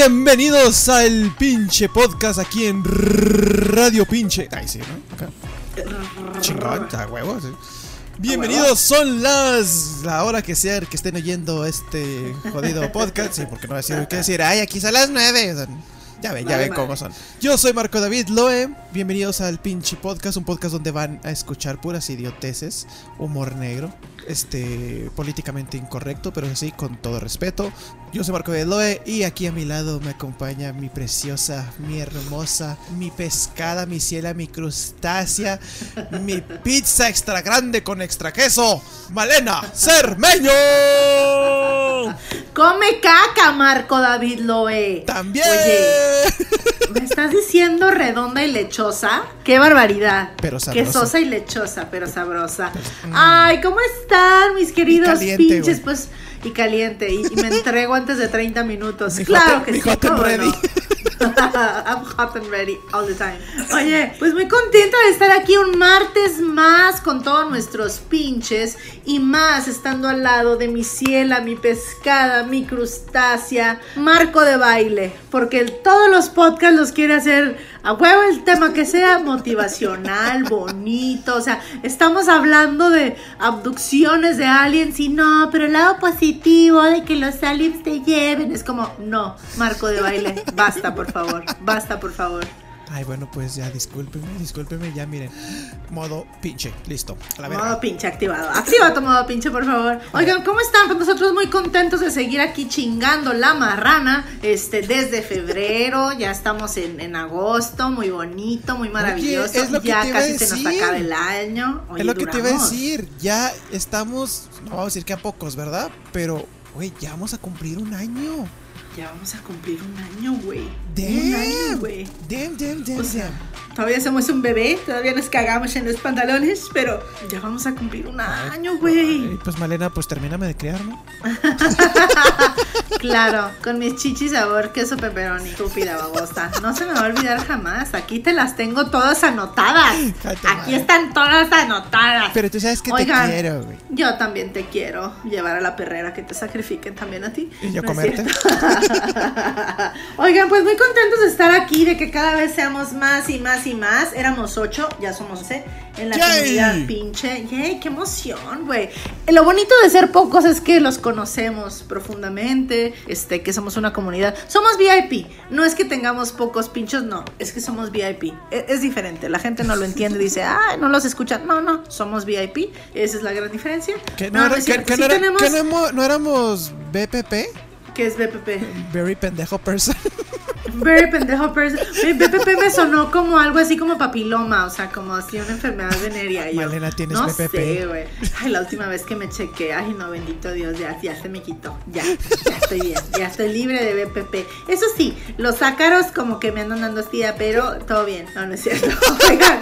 Bienvenidos al pinche podcast aquí en Radio Pinche. Ay, sí, ¿no? Acá. Chingón, a huevos. sí. Bienvenidos, son las. La hora que sea que estén oyendo este jodido podcast. Sí, porque no decir, ¿qué decir? Ay, aquí son las nueve. Ya ven, ya ven cómo son. Yo soy Marco David Loe. Bienvenidos al pinche podcast, un podcast donde van a escuchar puras idioteces, humor negro, este, políticamente incorrecto, pero así con todo respeto. Yo soy Marco David Loe y aquí a mi lado me acompaña mi preciosa, mi hermosa, mi pescada, mi ciela, mi crustácea, mi pizza extra grande con extra queso, Malena Cermeño. Come caca, Marco David Loe. También. Oye, ¿me estás diciendo redonda y lechosa? ¡Qué barbaridad! Pero sabrosa. Quesosa y lechosa, pero sabrosa. Ay, ¿cómo están, mis queridos pinches? Pues, y caliente. Y, y me entrego antes de 30 minutos. Mi claro hot- que mi sí. hot and ¿cómo ready. no? I'm hot and ready all the time. Oye, pues muy contenta de estar aquí un martes más con todos nuestros pinches y más estando al lado de mi ciela, mi pescada, mi crustácea, Marco de baile, porque todos los podcasts los quiere hacer a huevo el tema que sea motivacional, bonito, o sea, estamos hablando de abducciones de aliens y no, pero el lado positivo de que los aliens te lleven es como, no, Marco de baile, basta por favor, basta por favor. Ay, bueno, pues ya, discúlpeme, discúlpeme, ya miren. Modo pinche, listo. A la verga. Modo pinche activado. Activa tu modo pinche, por favor. Oigan, ¿cómo están? Pues nosotros muy contentos de seguir aquí chingando la marrana. Este, desde febrero, ya estamos en, en agosto, muy bonito, muy maravilloso. es lo que ya te iba a casi se nos acaba el año. Oye, es lo que te iba a decir. Ya estamos, no vamos a decir que a pocos, ¿verdad? Pero, güey, ya vamos a cumplir un año. Ya vamos a cumplir un año, güey. Un año, güey. Damn, damn, damn, O sea, damn. Todavía somos un bebé, todavía nos cagamos en los pantalones, pero ya vamos a cumplir un año, güey. Pues Malena, pues termíname de criar, ¿no? Claro, con mis chichis sabor queso pepperoni. Estúpida babosa. No se me va a olvidar jamás. Aquí te las tengo todas anotadas. Aquí están todas anotadas. Pero tú sabes que Oigan, te quiero, güey. Yo también te quiero llevar a la perrera que te sacrifiquen también a ti. Y yo ¿No es comerte. Oigan, pues muy contentos de estar aquí, de que cada vez seamos más y más y más. Éramos ocho, ya somos once en la ¡Yay! comunidad pinche. ¡Yay! ¡Qué emoción, güey! Lo bonito de ser pocos es que los conocemos profundamente, este, que somos una comunidad. Somos VIP, no es que tengamos pocos pinchos, no, es que somos VIP. Es, es diferente, la gente no lo entiende, dice, ah, no los escuchan. No, no, somos VIP, esa es la gran diferencia. ¿Que No, era- que- cierto. que Sí no era- tenemos- que no hemo- no éramos BPP? ¿Qué es BPP? Very pendejo person. Very pendejo person. BPP me sonó como algo así como papiloma, o sea, como así una enfermedad venérea. Malena, ¿tienes no BPP? sé, güey. Ay, la última vez que me chequé, ay, no, bendito Dios, ya, ya se me quitó. Ya, ya estoy bien, ya estoy libre de BPP. Eso sí, los ácaros como que me andan dando hostia, pero todo bien. No, no es cierto. Oigan,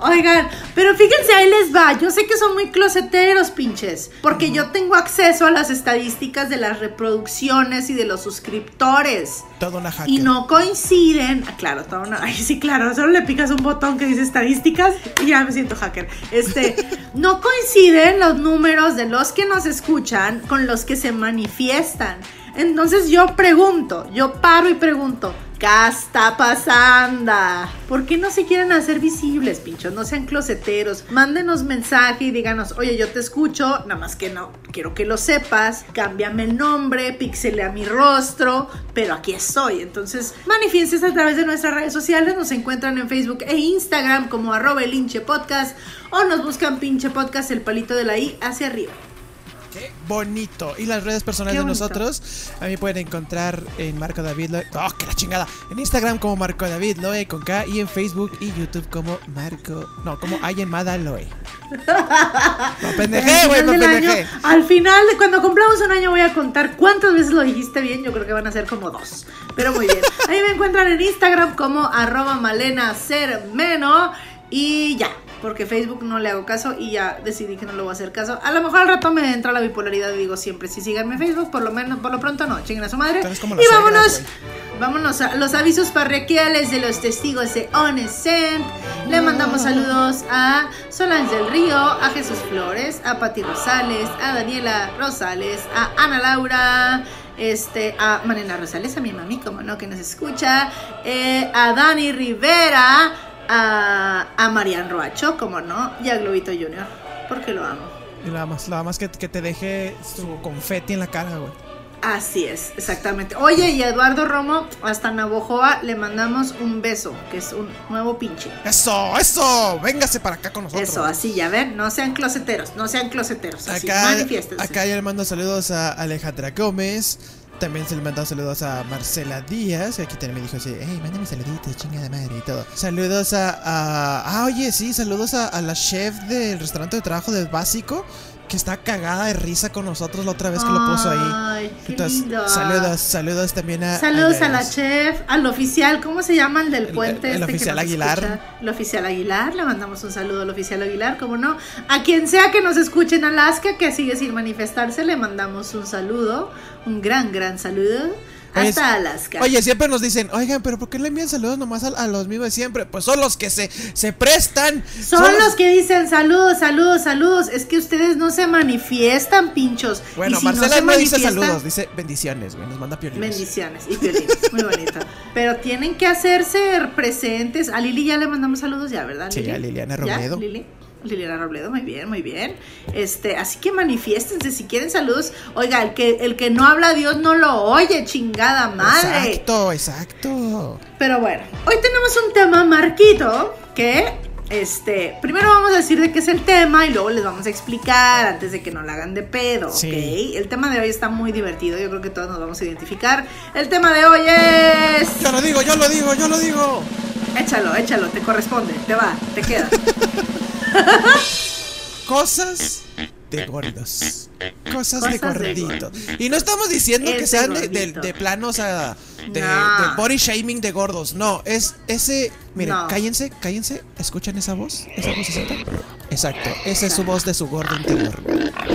oigan, pero fíjense, ahí les va. Yo sé que son muy closeteros, pinches, porque yo tengo acceso a las estadísticas de las reproducciones y de los suscriptores. Todo una hacker. Y no coinciden. ah, Claro, todo una- ay, sí, claro. Solo le picas un botón que dice estadísticas y ya me siento hacker. Este, no coinciden los números de los que nos escuchan con los que se manifiestan. Entonces yo pregunto, yo paro y pregunto, ¿Qué está pasando? ¿Por qué no se quieren hacer visibles, pinchos? No sean closeteros. Mándenos mensaje y díganos, oye, yo te escucho, nada más que no, quiero que lo sepas, cámbiame el nombre, pixelea mi rostro, pero aquí estoy. Entonces, manifiestes a través de nuestras redes sociales, nos encuentran en Facebook e Instagram como arroba el podcast o nos buscan pinche podcast el palito de la i hacia arriba. Qué bonito. Y las redes personales de nosotros, a mí pueden encontrar en Marco David Loe. ¡Oh, qué la chingada! En Instagram como Marco David Loe con K y en Facebook y YouTube como Marco. No, como Ayemada Loe. No pendejé, Al güey, final no año- pendejé. al final, de cuando cumplamos un año, voy a contar cuántas veces lo dijiste bien. Yo creo que van a ser como dos. Pero muy bien. Ahí me encuentran en Instagram como arroba malena sermeno. Y ya, porque Facebook no le hago caso y ya decidí que no le voy a hacer caso. A lo mejor al rato me entra la bipolaridad y digo siempre, si síganme en Facebook, por lo menos, por lo pronto no, chinguen a su madre. Y vámonos, vámonos a los avisos parroquiales de los testigos de Onescent. Le mandamos saludos a Solange del Río, a Jesús Flores, a Pati Rosales, a Daniela Rosales, a Ana Laura. Este, a Manena Rosales, a mi mami, como no, que nos escucha, eh, a Dani Rivera, a, a Marian Roacho, como no, y a Globito Junior, porque lo amo. Y nada más, nada más que, que te deje su confeti en la cara, güey. Así es, exactamente. Oye, y a Eduardo Romo, hasta Navojoa, le mandamos un beso, que es un nuevo pinche. ¡Eso! ¡Eso! Véngase para acá con nosotros. Eso, así ya ven, no sean closeteros, no sean closeteros, así, Acá, manifiéstense. acá ya le mando saludos a Alejandra Gómez. También se le mando saludos a Marcela Díaz. Aquí también me dijo así, hey, mándame saluditos, chingada madre y todo. Saludos a, a- Ah, oye, sí, saludos a, a la chef del restaurante de trabajo del básico. Que está cagada de risa con nosotros la otra vez que lo puso ahí. Ay, Entonces, saludos, saludos también a. Saludos a la chef, al oficial, ¿cómo se llama el del El- puente? el este que oficial Aguilar. escucha? El oficial Aguilar, le mandamos un saludo al oficial Aguilar, ¿cómo no? A quien sea que nos escuche en Alaska, que sigue sin manifestarse, le mandamos un saludo, un gran, gran saludo. Oye, Hasta Alaska. Oye, siempre nos dicen, oigan, pero ¿por qué le envían saludos nomás a, a los mismos de siempre? Pues son los que se, se prestan. Son los que dicen saludos, saludos, saludos. Es que ustedes no se manifiestan, pinchos. Bueno, Y si no Marcela se no, dice saludos, dice bendiciones, güey. Nos manda piolines. Bendiciones y violines, muy bonito. Pero tienen que hacerse presentes. A Lili ya le mandamos saludos ya, ¿verdad? Sí, a Liliana ¿Ya, Robledo. Lili? Liliana Robledo, muy bien, muy bien. Este, así que manifiéstense si quieren saludos. Oiga, el que, el que no habla a Dios no lo oye, chingada madre. Exacto, exacto. Pero bueno, hoy tenemos un tema, Marquito, que, este, primero vamos a decir de qué es el tema y luego les vamos a explicar antes de que no la hagan de pedo, Sí. ¿ok? El tema de hoy está muy divertido, yo creo que todos nos vamos a identificar. El tema de hoy es... Yo lo digo, yo lo digo, yo lo digo. Échalo, échalo, te corresponde, te va, te queda. Cosas de gordos. Cosas, de Cosas de gordito. Y no estamos diciendo Es que sean de, de, gordito. de planos a. De, No. de body shaming de gordos. No, es ese. Miren, No. cállense, cállense. ¿Escuchan esa voz? ¿Esa vocecita? Exacto, esa es su voz de su gordo interior.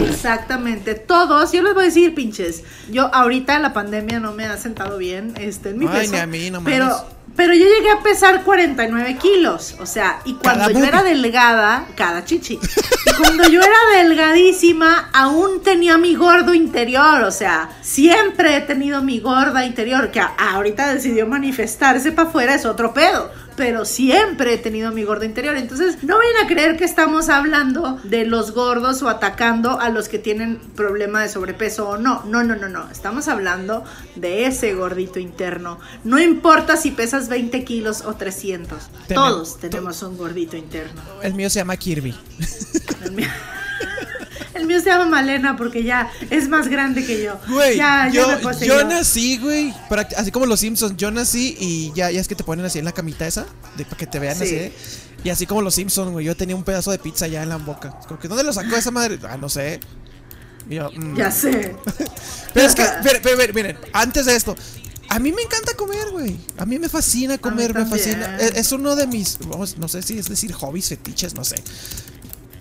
Exactamente, todos, yo les voy a decir, pinches, yo ahorita la pandemia no me ha sentado bien, este, en mi Ay, peso, ni a mí, no pero. Pero yo llegué a pesar 49 kilos, o sea, y cuando Cada yo era delgada, cada chichi, y cuando yo era delgadísima, aún tenía mi gordo interior, o sea, siempre he tenido mi gorda interior, que ahorita decidió manifestarse para afuera, es otro pedo. Pero siempre he tenido mi gordo interior. Entonces, no vayan a creer que estamos hablando de los gordos o atacando a los que tienen problema de sobrepeso o no. No, no, no, no. Estamos hablando de ese gordito interno. No importa si pesas 20 kilos o 300. Tenem- Todos tenemos un gordito interno. El mío se llama Kirby. El mío, el mío se llama Malena porque ya es más grande que yo. Güey, ya, ya yo, nací, güey. Así como los Simpsons, yo nací y ya, ya es que te ponen así en la camita esa, de, para que te vean Sí. así. ¿eh? Y así como los Simpsons, güey, yo tenía un pedazo de pizza ya en la boca. Como que, ¿dónde lo sacó esa madre? Ah, no sé. Yo, mm. Ya sé. Pero es que, pero, pero, pero, miren, antes de esto, a mí me encanta comer, güey. A mí me fascina comer, me fascina. Es, es uno de mis, vamos, no sé si es decir hobbies, fetiches, no sé.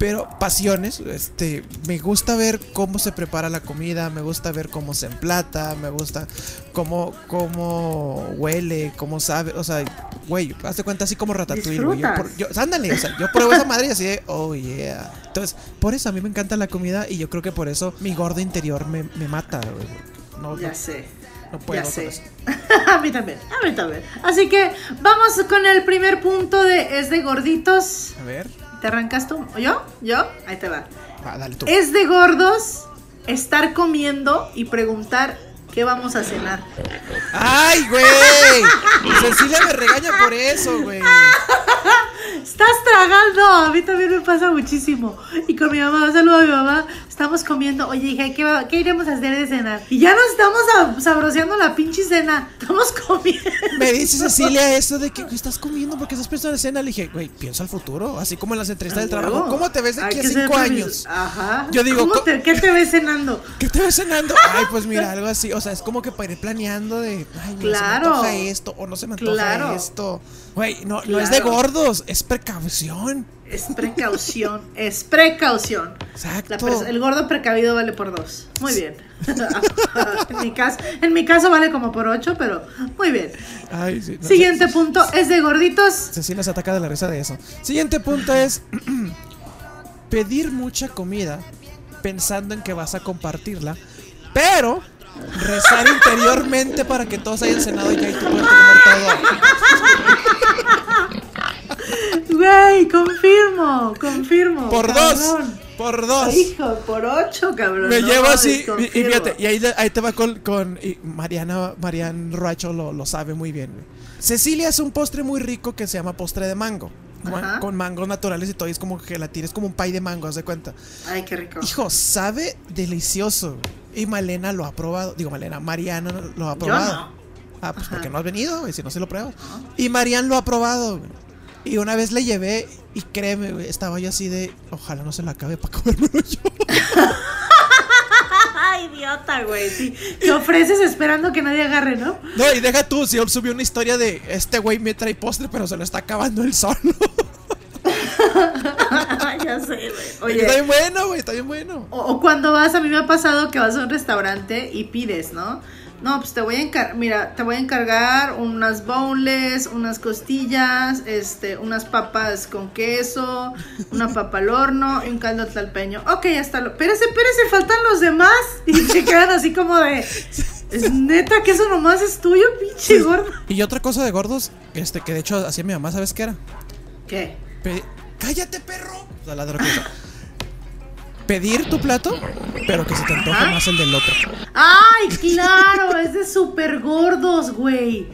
Pero pasiones, este, me gusta ver cómo se prepara la comida, me gusta ver cómo se emplata, me gusta cómo, cómo huele, cómo sabe, o sea, güey, hazte cuenta así como ratatouille, güey. Yo, por- yo- ándale, o sea, yo pruebo esa madre y así de, oh yeah. Entonces, por eso a mí me encanta la comida y yo creo que por eso mi gordo interior me, me mata, güey. No, Ya no- sé. No puedo ya sé. eso. a mí también, a mí también. Así que vamos con el primer punto de es de gorditos. A ver. ¿Te arrancas tú? ¿O yo? ¿Yo? Ahí te va. Va, dale tú. Es de gordos estar comiendo y preguntar qué vamos a cenar. ¡Ay, güey! Cecilia me regaña por eso, güey. Estás tragando. A mí también me pasa muchísimo. Y con mi mamá, un saludo a mi mamá. Estamos comiendo. Oye, hija, ¿qué, va- qué iremos a hacer de cenar? Y ya nos estamos sab- sabroseando la pinche cena. Estamos comiendo. Me dice Cecilia eso de que "Güey, estás comiendo porque estás pensando en cena. Le dije, güey, piensa al futuro. Así como en las entrevistas del trabajo. Huevo. ¿Cómo te ves de aquí a cinco años? Ajá. Yo digo, ¿Cómo co- te- ¿Qué te ves cenando? ¿Qué te ves cenando? Ay, pues mira, algo así. O sea, es como que para ir planeando de, ay, mira, Claro. se me antoja esto o no se me antoja Claro. esto. Güey, no, no es de gordos, es precaución. Es precaución. es precaución. Exacto. El gordo precavido vale por dos. Muy bien. en, mi caso, en mi caso vale como por ocho, pero muy bien. Ay, sí, no, Siguiente punto es de gorditos. Cecilia se ataca de la risa de eso. Siguiente punto es pedir mucha comida pensando en que vas a compartirla, pero rezar interiormente para que todos hayan cenado ya y tú puedas comer todo. Güey, confirmo, confirmo. Por cabrón. dos, por dos. Hijo, por ocho, cabrón. Me no llevo así, y- y, fíjate, y ahí, te va con, con y Mariana, Marian Roacho lo, lo sabe muy bien. güey. Cecilia es un postre muy rico que se llama postre de mango. Con, Ajá. con mangos naturales y todo, y es como que la tienes como un pay de mango, haz de cuenta. Ay, qué rico. Hijo, sabe delicioso. Y Malena lo ha probado. Digo, Malena, Mariana lo ha Yo probado. no. Ah, pues Ajá. porque no has venido, güey, si no se lo pruebas. Y Marian lo ha probado, güey. Y una vez le llevé, y créeme, güey, estaba yo así de, ojalá no se lo acabe para comérmelo yo. Idiota, güey. Sí. Te ofreces esperando que nadie agarre, ¿no? No, y deja tú, si él subió una historia de, este güey me trae postre, pero se lo está acabando él solo. ya sé, güey. Está bien bueno, güey, está bien bueno. o, o cuando vas, a mí me ha pasado que vas a un restaurante y pides, ¿no? No, pues te voy a encargar, mira, te voy a encargar unas boneless, unas costillas, este, unas papas con queso, una papa al horno y un caldo tlalpeño. Ok, hasta lo. Espérese, espérese, faltan los demás. Y se quedan así como de. Es neta que eso nomás es tuyo, pinche gordo. Y otra cosa de gordos, este, que de hecho hacía mi mamá, ¿sabes qué era? ¿Qué? ¡Cállate, perro! O sea, la otra cosa. Pedir tu plato, pero que se te antoje más el del otro. ¡Ay, claro! Es de súper gordos, güey.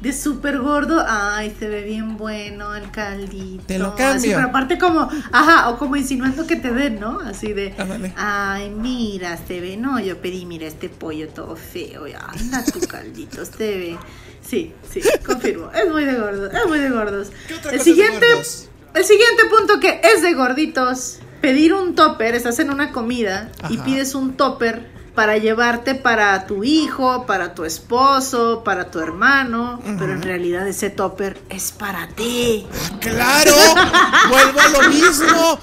De súper gordo. Ay, se ve bien bueno el caldito. Te lo Así, cambio. pero aparte como, ajá, o como insinuando que te den, ¿no? Así de, Ándale. ay, mira, se ve, no, yo pedí, mira, este pollo todo feo. Anda tu caldito, se ve. Sí, sí, confirmo. Es muy de gordos, es muy de gordos. ¿Qué otra El es de siguiente, gordos? el siguiente punto que es de gorditos. Pedir un topper, estás en una comida y pides un topper para llevarte para tu hijo, para tu esposo, para tu hermano, pero en realidad ese topper es para ti. ¡Claro! ¡Vuelvo a lo mismo!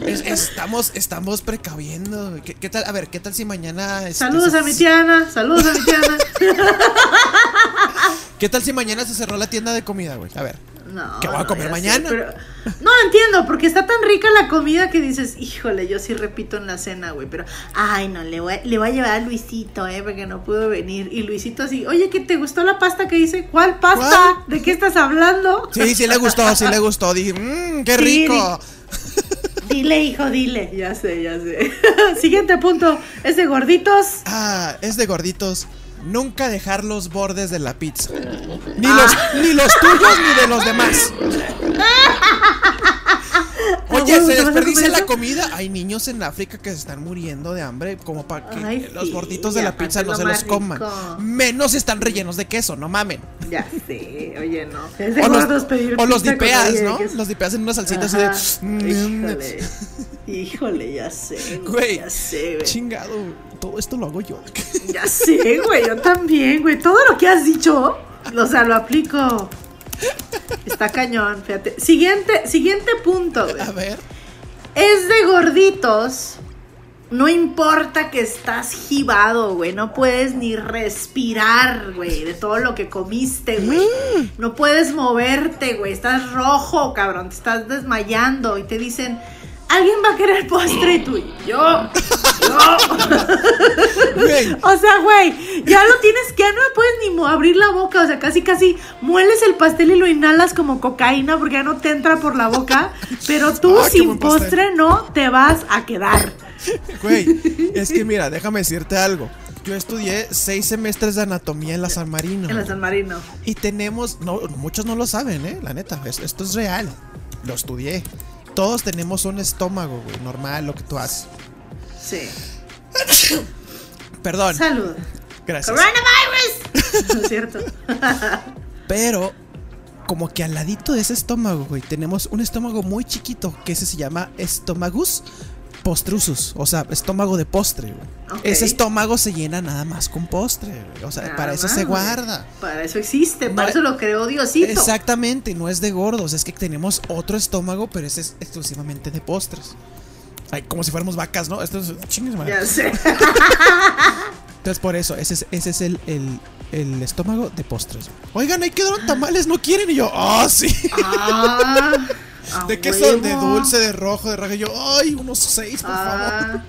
Es- estamos, estamos precaviendo. ¿Qué, qué tal? A ver, ¿qué tal si mañana. este, Saludos se- a mi Tiana, saludos a mi Tiana. ¿Qué tal si mañana se cerró la tienda de comida, güey? A ver. No, ¿Qué voy a no, comer sé, mañana? pero- no entiendo, porque está tan rica la comida que dices, híjole, yo sí repito en la cena, güey, pero, ay, no, le voy, a, le voy a llevar a Luisito, eh, porque no pudo venir. Y Luisito así, oye, ¿que te gustó la pasta que hice? ¿Cuál pasta? ¿Cuál? ¿De qué estás hablando? Sí, sí le gustó, sí le gustó. Dije, mmm, qué Sí, rico. Dile, hijo, dile. Ya sé, ya sé. Siguiente punto, es de gorditos. Ah, es de gorditos. Nunca dejar los bordes de la pizza. Ni, Ah. los, ni los tuyos ni de los demás. Oye, huevo, se ¿te vas a desperdicia la comida. Hay niños en África que se están muriendo de hambre como para que Ay, los sí, gorditos de la pizza no se los coman. Menos si están rellenos de queso, no mamen. Ya sé, oye, no. O los, pedir o los dipeas, ¿no? Los dipeas en una salsita Ajá. así de. mm, Híjole. Híjole, ya sé. Güey, Ya sé, güey. chingado, todo esto lo hago yo. Ya sé, güey. Yo también, güey. Todo lo que has dicho, o sea, lo aplico. Está cañón, fíjate. Siguiente, siguiente punto, güey. A ver. Es de gorditos. No importa que estás gibado, güey. No puedes ni respirar, güey, de todo lo que comiste, güey. No puedes moverte, güey. Estás rojo, cabrón. Te estás desmayando y te dicen, ¿alguien va a querer postre? Y tú, yo. Güey, O sea, güey, ya lo tienes que ya no puedes ni abrir la boca. O sea, casi, casi mueles el pastel y lo inhalas como cocaína porque ya no te entra por la boca. Pero tú Ah, sin postre no te vas a quedar. güey, es que mira, déjame decirte algo. Yo estudié seis semestres de anatomía en la San Marino. En la San Marino. Y tenemos, no, muchos no lo saben, ¿eh? La neta, es- esto es real. Lo estudié. Todos tenemos un estómago, güey, normal, lo que tú haces. Sí. Perdón, Salud. gracias. Coronavirus. ¿No es cierto? Pero, como que al ladito de ese estómago, güey, tenemos un estómago muy chiquito, que ese se llama estomagus postrusus, o sea, estómago de postre, güey. Ese estómago se llena nada más con postre, güey. O sea, Nada para eso más, se güey. guarda. Para eso existe, para No, eso lo creó Diosito. Exactamente, no es de gordos, es que tenemos otro estómago, pero ese es exclusivamente de postres. Ay, como si fuéramos vacas, ¿no? Esto es chingues, madre. Ya sé. Entonces, por eso, ese es, ese es el, el, el estómago de postres. Oigan, ahí quedaron tamales, ¿no quieren? Y yo, ¡ah, sí! Ah, ¿De qué son? De dulce, de rojo, de raja. Y yo, ¡ay, unos seis, por favor! Ah,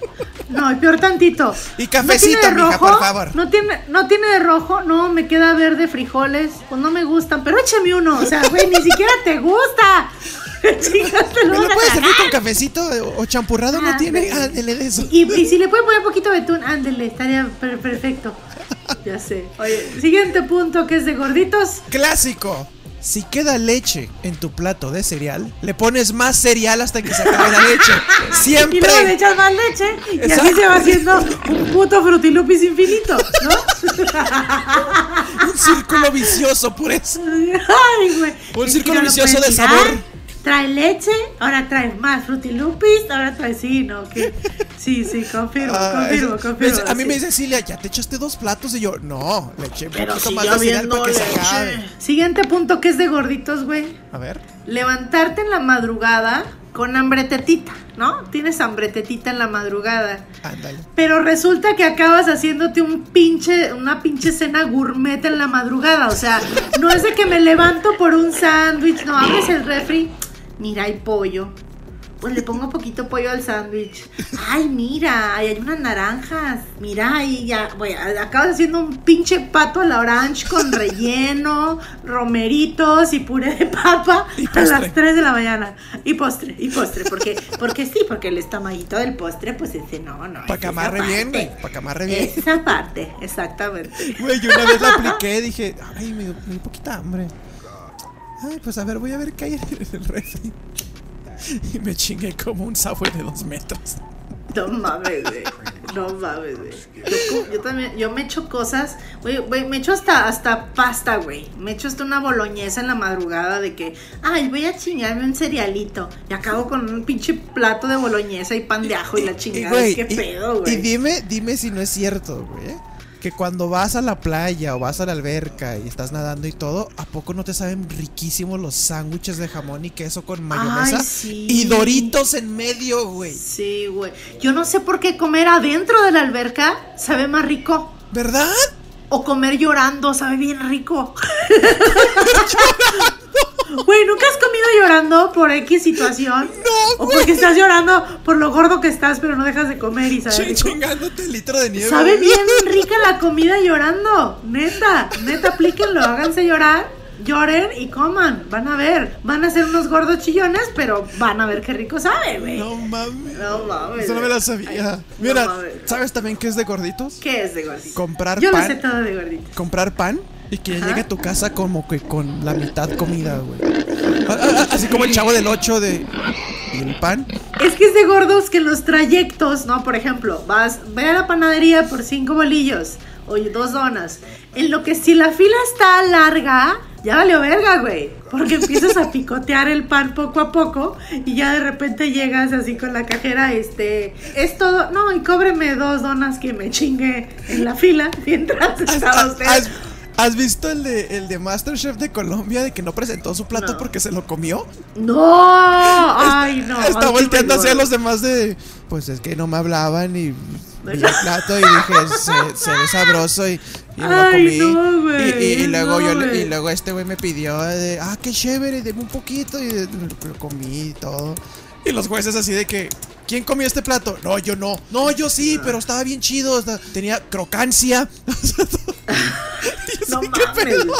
no, y peor tantito. Y cafecito, ¿No mija, por favor. No tiene, no tiene de rojo, no, me queda verde frijoles. Pues no me gustan, pero échame uno. O sea, güey, ni siquiera te gusta. Chicas, te lo ¿Me van lo a puedes servir con cafecito o champurrado? ¿No Ah, tiene? Ándele de eso. Y, y si le puede poner un poquito de atún, ándele, estaría per- perfecto. Ya sé. Oye, siguiente punto que es de gorditos. Clásico. Si queda leche en tu plato de cereal, le pones más cereal hasta que se acabe la leche. Y luego le Siempre. echas más leche y así se va haciendo un puto frutilupis infinito, ¿no? Un círculo vicioso, por eso. Ay, güey. Un círculo no vicioso puedes de sabor. Trae leche, ahora trae más frutilupis, ahora trae sí, ¿no? Que sí, sí, confirmo, Ah, confirmo, eso- confirmo. a mí sí. me dice Cilia, ya te echaste dos platos y yo, no, le eché un Pero poquito más de para que se acabe. Siguiente punto que es de gorditos, güey. A ver. Levantarte en la madrugada con hambretetita, ¿no? Tienes hambretetita en la madrugada. Ándale. Pero resulta que acabas haciéndote un pinche, una pinche cena gourmet en la madrugada. O sea, no es de que me levanto por un sándwich, no, abres el refri. Mira, hay pollo. Pues le pongo poquito pollo al sándwich. Ay, mira, ahí hay unas naranjas. Mira, ahí ya, voy, acabas haciendo un pinche pato a la orange con relleno, romeritos y puré de papa Y a las 3 de la mañana. Y postre, y postre, porque, porque sí, porque el estomaguito del postre, pues ese no, no. Para que amarre bien, güey. Para que amarre bien. Es esa parte, exactamente. Güey, yo una vez la apliqué, dije, ay, me dio, me dio poquita hambre. Ay, pues a ver, voy a ver qué hay en el refri. Y me chingué como un sabor de dos metros. No mames, güey. No mames, güey. Yo, también, yo me echo cosas, güey, güey, me echo hasta, hasta pasta, güey. Me echo hasta una boloñesa en la madrugada de que, ay, voy a chingarme un cerealito. Y acabo con un pinche plato de boloñesa y pan de ajo y la Y, chingada. güey, ¿Qué y- pedo, güey? Y dime, dime si no es cierto, güey. Que cuando vas a la playa o vas a la alberca y estás nadando y todo, ¿a poco no te saben riquísimos los sándwiches de jamón y queso con mayonesa? sí. Y doritos en medio, güey. Sí, güey. Yo no sé por qué comer adentro de la alberca sabe más rico. ¿Verdad? O comer llorando sabe bien rico. Güey, ¿nunca has comido llorando por X situación? No, O porque estás llorando por lo gordo que estás, pero no dejas de comer y sabe rico. chingándote el litro de nieve. Sabe bien rica la comida llorando. Neta, neta, aplíquenlo, háganse llorar. Lloren y coman, van a ver. Van a ser unos gordos chillones, pero van a ver qué rico sabe, güey. No mames. No mames, Eso no me la sabía. Ay, no Mira, mames. ¿sabes también qué es de gorditos? ¿Qué es de gordito? Comprar Yo lo pan. sé todo de gordito. comprar pan y que Ajá. llegue a tu casa como que con la mitad comida, güey. Así como el chavo del 8 de. ¿Y el pan? Es que es de gordos que los trayectos, ¿no? Por ejemplo, vas, ve a la panadería por cinco bolillos o dos donas. En lo que si la fila está larga, ya valió verga, güey. Porque empiezas a picotear el pan poco a poco y ya de repente llegas así con la cajera, este, es todo, no, y cóbreme dos donas que me chingue en la fila mientras ¿Has, estaba usted. Has visto el de, el de Masterchef de Colombia de que no presentó su plato No. porque se lo comió? No, ay, no. Está ay, volteando hacia los demás de. Pues es que no me hablaban y. Vi el plato y dije, se, se ve sabroso y, y me lo comí. no, güey, y, y luego no, yo y luego este güey me pidió de, ah, qué chévere, deme un poquito y de- lo comí y todo. Y los jueces así de que. ¿Quién comió este plato? No, yo no. No, yo sí, pero estaba bien chido. Tenía crocancia. No Sí, ¿qué mames. pedo?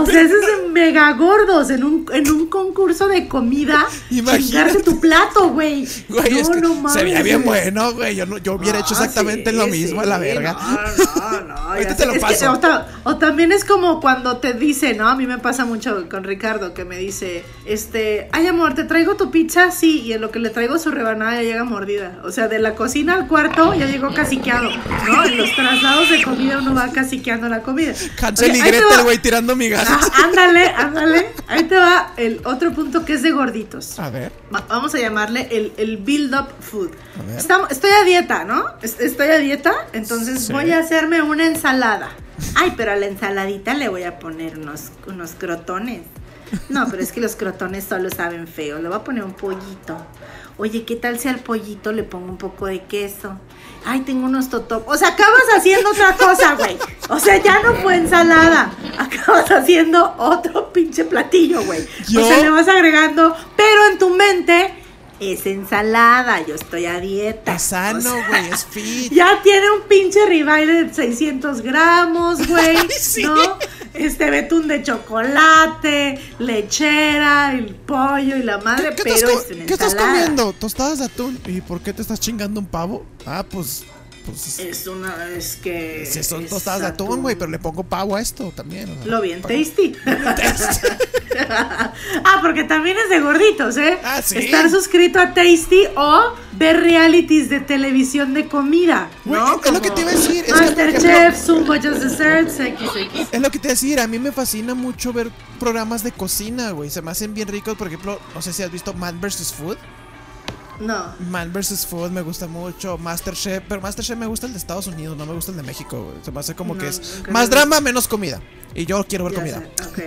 O sea, esos de mega gordos en un, en un concurso de comida. Imagínate. Tu plato, güey. Güey, no, es que no mames. se veía bien bueno, güey. Yo, no, yo hubiera hecho Ah, exactamente sí, lo mismo a la verga. No, no, no. Ahorita te lo Es que, paso. o, ta- o también es como cuando te dice, ¿no? A mí me pasa mucho con Ricardo que me dice, este, ay amor, ¿te traigo tu pizza? Sí, y en lo que le traigo su rebanada ya llega mordida. O sea, de la cocina al cuarto ya llegó caciqueado, ¿no? En los traslados de comida uno va caciqueando la comida. Hansel Oye, y Gretel, güey, tirando migajas. Ah, ándale, ándale. Ahí te va el otro punto que es de gorditos. A ver. Va- Vamos a llamarle el, el build-up food. A ver. Estamos- estoy a dieta, ¿no? Es- Estoy a dieta, entonces Sí. voy a hacerme una ensalada. Ay, pero a la ensaladita le voy a poner unos, unos crotones. No, pero es que los crotones solo saben feo. Le voy a poner un pollito. Oye, ¿qué tal si al pollito le pongo un poco de queso? Ay, tengo unos totop. O sea, acabas haciendo otra cosa, güey. O sea, ya no fue ensalada. Acabas haciendo otro pinche platillo, güey. O sea, le vas agregando, pero en tu mente es ensalada. Yo estoy a dieta. Es sano, O sea, güey, es fit. ya tiene un pinche ribeye de 600 gramos, güey. Sí. ¿No? Este betún de chocolate, lechera, el pollo y la madre, ¿Qué, qué pero estás, co- es una qué estás comiendo? ¿Tostadas de atún? ¿Y por qué te estás chingando un pavo? Ah, pues. Pues. Es una, es que. si son tostadas de atún, güey, pero le pongo pavo a esto también. o sea, Lo bien tasty. ah, porque también es de gorditos, ¿eh? Ah, ¿sí? Estar suscrito a Tasty o ver realities de televisión de comida. ¿no? es lo que te iba a decir, Masterchef, Zumbo Just Desserts, XX. Es lo que te iba a decir, a mí me fascina mucho ver programas de cocina, güey. Se me hacen bien ricos, por ejemplo, no sé si has visto Man vs. Food. No. Man vs. Food me gusta mucho, Masterchef, pero Masterchef me gusta el de Estados Unidos, no me gusta el de México. Se me hace como No, que es más drama, menos comida. Y yo quiero ver Ya comida.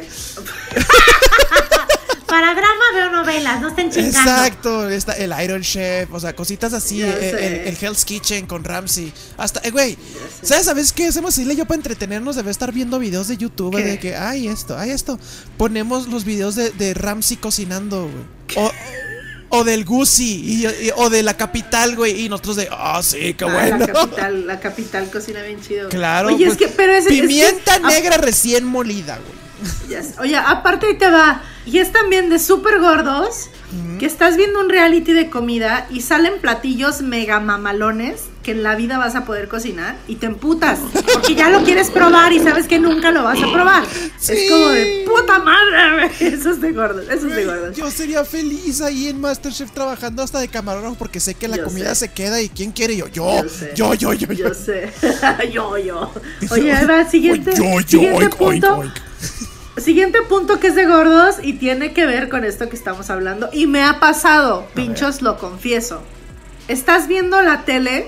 Para drama veo novelas, no estén chingando. Exacto, está el Iron Chef, o sea, cositas así, Ya el, sé. el- el Hell's Kitchen con Ramsey. Hasta, eh, güey, ¿sabes, ¿sabes qué hacemos y yo para entretenernos? Debe estar viendo videos de YouTube ¿Qué? de que, ay, esto, ay, esto. Ponemos los videos de, de Ramsey cocinando, güey. O, o del Gucci, y, y- o de la capital, güey. Y nosotros de, ah, sí, qué Ah, bueno. La capital, la capital cocina bien chido. Claro, Oye, es que, pero es, es que- Pimienta negra recién molida, güey. Oye, aparte ahí te va. Y es también de súper gordos que estás viendo un reality de comida y salen platillos mega mamalones que en la vida vas a poder cocinar y te emputas porque ya lo quieres probar y sabes que nunca lo vas a probar. Sí. Es como de puta madre. Eso es de gordos, eso es de gordos. Yo sería feliz ahí en Masterchef trabajando hasta de camarógrafo porque sé que la Yo comida sé. se queda y quién quiere yo. Yo, Yo sé. yo, yo, yo, yo. Yo sé. yo, yo. Oye, ahí va, siguiente, Yo, yo, siguiente oink, punto. Siguiente punto que es de gordos y tiene que ver con esto que estamos hablando. Y me ha pasado, pinchos, lo confieso. Estás viendo la tele,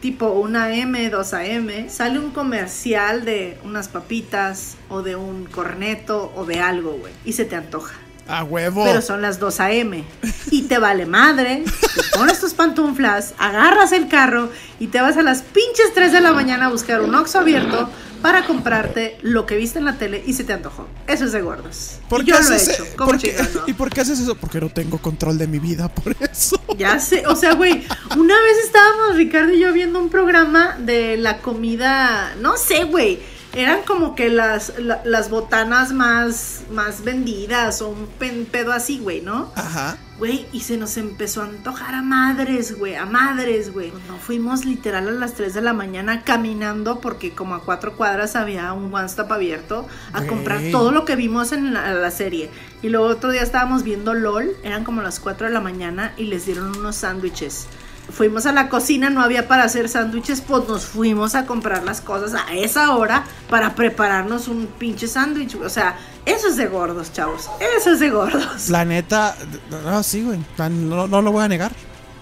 tipo una M, 2 AM, sale un comercial de unas papitas o de un corneto o de algo, güey. Y se te antoja. A huevo. Pero son las 2 a.m. Y te vale madre. Te pones tus pantuflas, agarras el carro y te vas a las pinches 3 de la mañana a buscar un Oxxo abierto para comprarte lo que viste en la tele y se te antojó. Eso es de gordos. ¿Por Y qué yo lo he haces hecho. e- ¿Cómo por no? ¿Y por qué haces eso? Porque no tengo control de mi vida, por eso. Ya sé, o sea, güey, una vez estábamos Ricardo y yo viendo un programa de la comida, no sé, güey, eran como que las, la- las botanas más, más vendidas o un pen- pedo así, güey, ¿no? Ajá. Güey, y se nos empezó a antojar a madres, güey, a madres, güey. Pues Nos fuimos literal a las 3 de la mañana caminando porque como a cuatro cuadras había un One Stop abierto a Güey. comprar todo lo que vimos en la, la serie. Y luego otro día estábamos viendo LOL, eran como las 4 de la mañana y les dieron unos sándwiches. Fuimos a la cocina, no había para hacer sándwiches, pues nos fuimos a comprar las cosas a esa hora para prepararnos un pinche sándwich. O sea, eso es de gordos, chavos. Eso es de gordos. La neta, no, sí, güey. No, no lo voy a negar.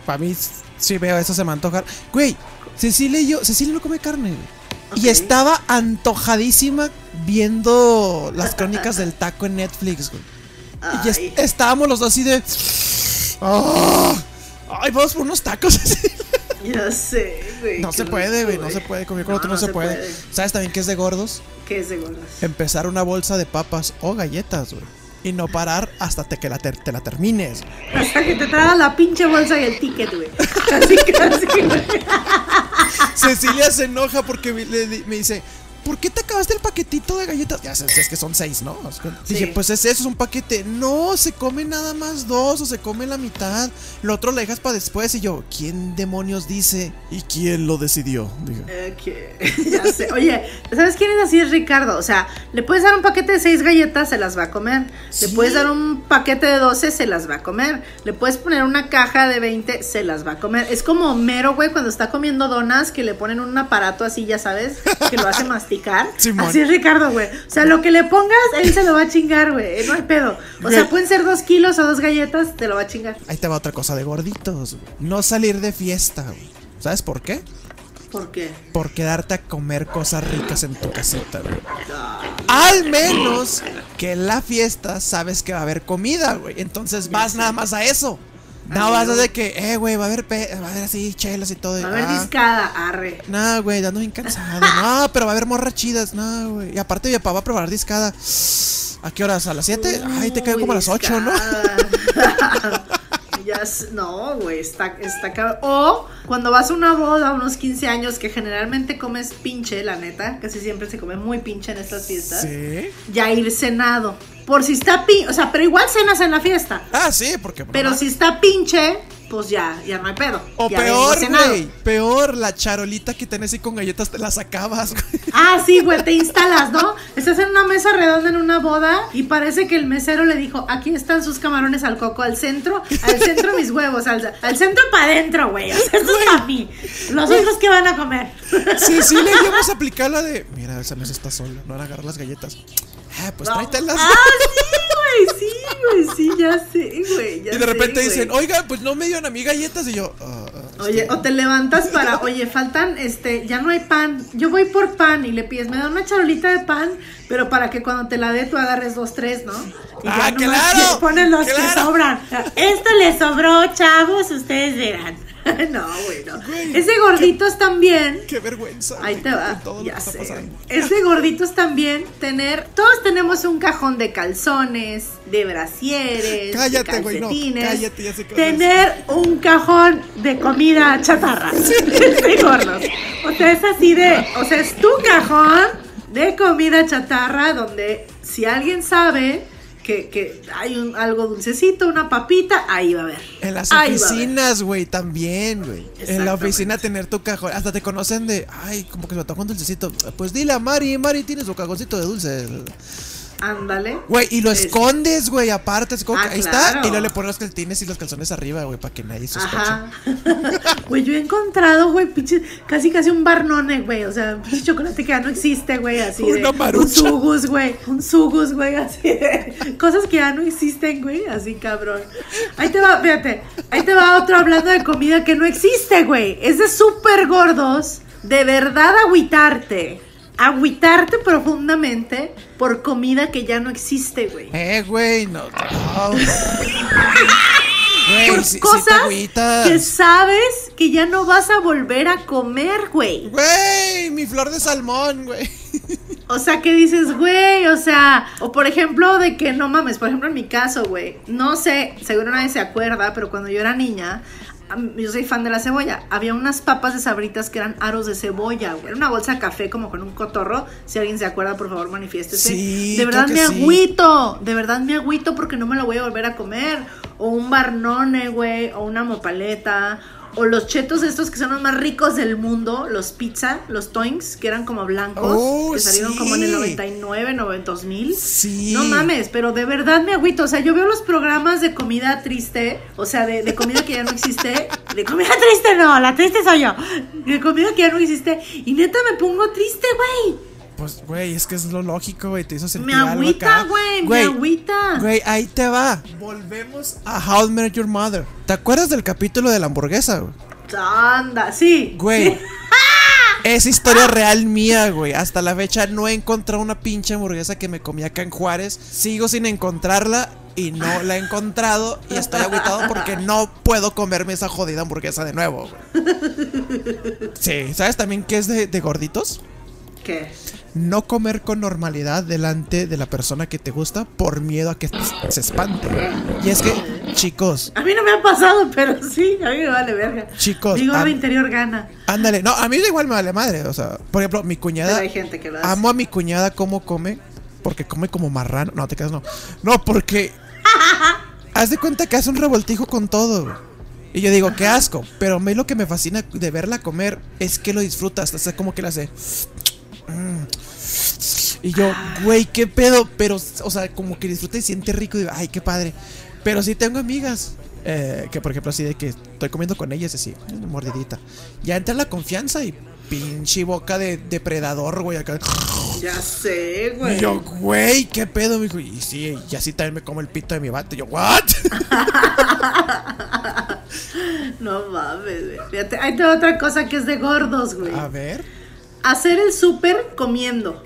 Para mí, sí veo eso, se me antoja. Güey, Cecilia y yo, Cecilia no come carne, güey. Y estaba antojadísima viendo las crónicas del taco en Netflix, güey. Y estábamos los dos así de. "Ah, Ay, vamos por unos tacos. Ya sé, güey. no se puede, güey. No se puede comer con otro, no, se, puede. ¿Sabes también qué es de gordos? ¿Qué es de gordos? Empezar una bolsa de papas o galletas, güey. y no parar hasta te que la ter- te la termines. Hasta que te tragas la pinche bolsa y el ticket, güey. Así casi, güey. Cecilia se enoja porque me, le di- me dice, ¿por qué te acabaste el paquetito de galletas? Ya sabes, es que son seis, ¿no? Es que- Sí. Dije, pues es eso, es un paquete. No, se come nada más dos o se come la mitad. Lo otro lo dejas para después. Y yo, ¿quién demonios dice? ¿Y quién lo decidió? Dije, Eh, ya sé. Oye, ¿sabes quién es así? Es Ricardo. O sea, le puedes dar un paquete de seis galletas, se las va a comer. Sí. Le puedes dar un paquete de 12, se las va a comer. Le puedes poner una caja de 20, se las va a comer. Es como Mero, güey, cuando está comiendo donas, que le ponen un aparato así, ya sabes, que lo hace masticar. Simón. Así es Ricardo, güey. O sea, lo que le pongas, él se lo va a chingar, güey. No hay pedo. O sea, pueden ser dos kilos o dos galletas, te lo va a chingar. Ahí te va otra cosa de gorditos. güey. No salir de fiesta, güey. ¿Sabes por qué? ¿Por qué? Por quedarte a comer cosas ricas en tu casita, güey. Al menos que en la fiesta sabes que va a haber comida, güey. Entonces vas nada más a eso. No vas a de que, eh, güey, va a haber, pe- va a haber así chelas y todo. Va a haber ah, discada, arre. No, güey, ando bien cansado. No, pero va a haber morras chidas. No, güey. Y aparte, mi papá va a probar discada. ¿A qué horas? ¿A las 7? Ay, te cae como a las 8, ¿no? ya no, güey, está, está cabrón. O cuando vas a una boda a unos 15 años que generalmente comes pinche, la neta, casi siempre se come muy pinche en estas fiestas. Sí. Ya ir cenado. Por si está pinche, o sea, pero igual cenas en la fiesta. Ah, sí, porque. Pero mamá. si está pinche, pues ya, ya no hay pedo. O Ya peor, güey. Peor, la charolita que tenés ahí con galletas te las acabas, güey. Ah, sí, güey, te instalas, ¿no? Estás en una mesa redonda en una boda y parece que el mesero le dijo, aquí están sus camarones al coco, al centro, al centro mis huevos, al, al centro para adentro, güey. O sea, esto es para mí. Los otros que van a comer. Sí, sí, le íbamos a aplicar la de. Mira, esa mesa está sola. No van a agarrar las galletas. Ah, pues tráetelas. Ah, sí, güey, sí, güey, sí, ya sé, güey. ya y de repente sé, dicen, oiga, pues no me dieron a mí galletas. Y yo, ah, Oye, o te levantas para, oye, faltan, este, ya no hay pan. Yo voy por pan y le pides, me da una charolita de pan, pero para que cuando te la dé tú agarres dos, tres, ¿no? Y Ah, nomás claro, Ponen los que sobran. Esto le sobró, chavos, ustedes verán. no, güey, no. Es de gorditos también. qué vergüenza. Ahí güey, te va. todo Ya que sé. pasando. Es de gorditos también tener. Todos tenemos un cajón de calzones, de brasieres, Cállate, de güey, no, calcetines. cállate, ya sé qué a tener un cajón de comida chatarra. de gordos. O sea, es así de. O sea, es tu cajón de comida chatarra donde si alguien sabe. Que, que hay un, algo dulcecito, una papita, ahí va a haber. En las Ahí oficinas, güey, también, güey. En la oficina tener tu cajón. Hasta te conocen de, ay, como que se me tocó un dulcecito. Pues dile a Mari, Mari tiene su cajoncito de dulce. Ándale. Güey, y lo Es- escondes, güey, aparte. Es como Ah, que ahí claro. está. Y luego le pones los calcetines y los calzones arriba, güey, para que nadie sospeche. Güey, yo he encontrado, güey, pinche, casi casi un barnone, güey. O sea, pinche chocolate que ya no existe, güey, así de. Una marucha. Un sugus, güey. Un sugus, güey, así de. Cosas que ya no existen, güey, así cabrón. Ahí te va, fíjate. Ahí te va otro hablando de comida que no existe, güey. Es de súper gordos. De verdad agüitarte. Agüitarte profundamente por comida que ya no existe, güey. Eh, güey, no. no. Güey, Por te cosas que sabes que ya no vas a volver a comer, güey. Güey, mi flor de salmón, güey. O sea, que dices, güey, o sea, o por ejemplo, de que no mames, por ejemplo, en mi caso, güey, no sé, seguro nadie se acuerda, pero cuando yo era niña, yo soy fan de la cebolla, había unas papas de sabritas que eran aros de cebolla, güey, era una bolsa de café como con un cotorro, si alguien se acuerda, por favor, manifiéstese. Sí, de verdad me sí. agüito, de verdad me agüito porque no me lo voy a volver a comer, o un barnone, güey, o una mopaleta. O los chetos estos que son los más ricos del mundo, los pizza, los toinks, que eran como blancos Oh, que salieron como en el sí. 99, 90 mil. Sí. No mames, pero de verdad me agüito. O sea, yo veo los programas de comida triste, o sea, de, de comida que ya no existe. De comida triste, no, la triste soy yo. De comida que ya no existe. Y neta me pongo triste, güey. Pues, güey, es que es lo lógico, güey. Te hizo sentir Me algo agüita, acá. güey, me agüita. Güey, ahí te va. Volvemos a How I Met Your Mother. ¿Te acuerdas del capítulo de la hamburguesa, güey? Anda, sí. Güey. sí. Es historia real mía, güey. Hasta la fecha no he encontrado una pinche hamburguesa que me comí acá en Juárez. Sigo sin encontrarla y no la he encontrado. Y estoy agüitado porque no puedo comerme esa jodida hamburguesa de nuevo, güey. Sí, ¿sabes también qué es de, de gorditos? ¿Qué? No comer con normalidad delante de la persona que te gusta por miedo a que se espante. Y es que, chicos, A mí no me ha pasado, pero sí, a mí me vale verga. Chicos, Mi gordo am- interior gana. ándale. No, a mí igual me vale madre. O sea, por ejemplo, mi Pero cuñada. hay gente que lo hace. Amo a mi cuñada cómo come. Porque come como marrano. No, te quedas no. No, porque. haz de cuenta que hace un revoltijo con todo. Y yo digo, qué asco. Pero a mí lo que me fascina de verla comer es que lo disfrutas. O sea, como que la hace. Mm. Y yo, güey, qué pedo. Pero, o sea, como que disfruta y siente rico. Y digo, ay, qué padre. Pero sí tengo amigas. eh, que por ejemplo, así de que estoy comiendo con ellas, así, una mordidita. Ya entra la confianza y pinche boca de depredador, güey, acá. Ya sé, güey. Y yo, güey, qué pedo, mijo. Y sí, y así también me como el pito de mi vato. Y yo, ¿what? No mames, güey. Fíjate, tengo otra cosa que es de gordos, güey. A ver. Hacer el súper comiendo.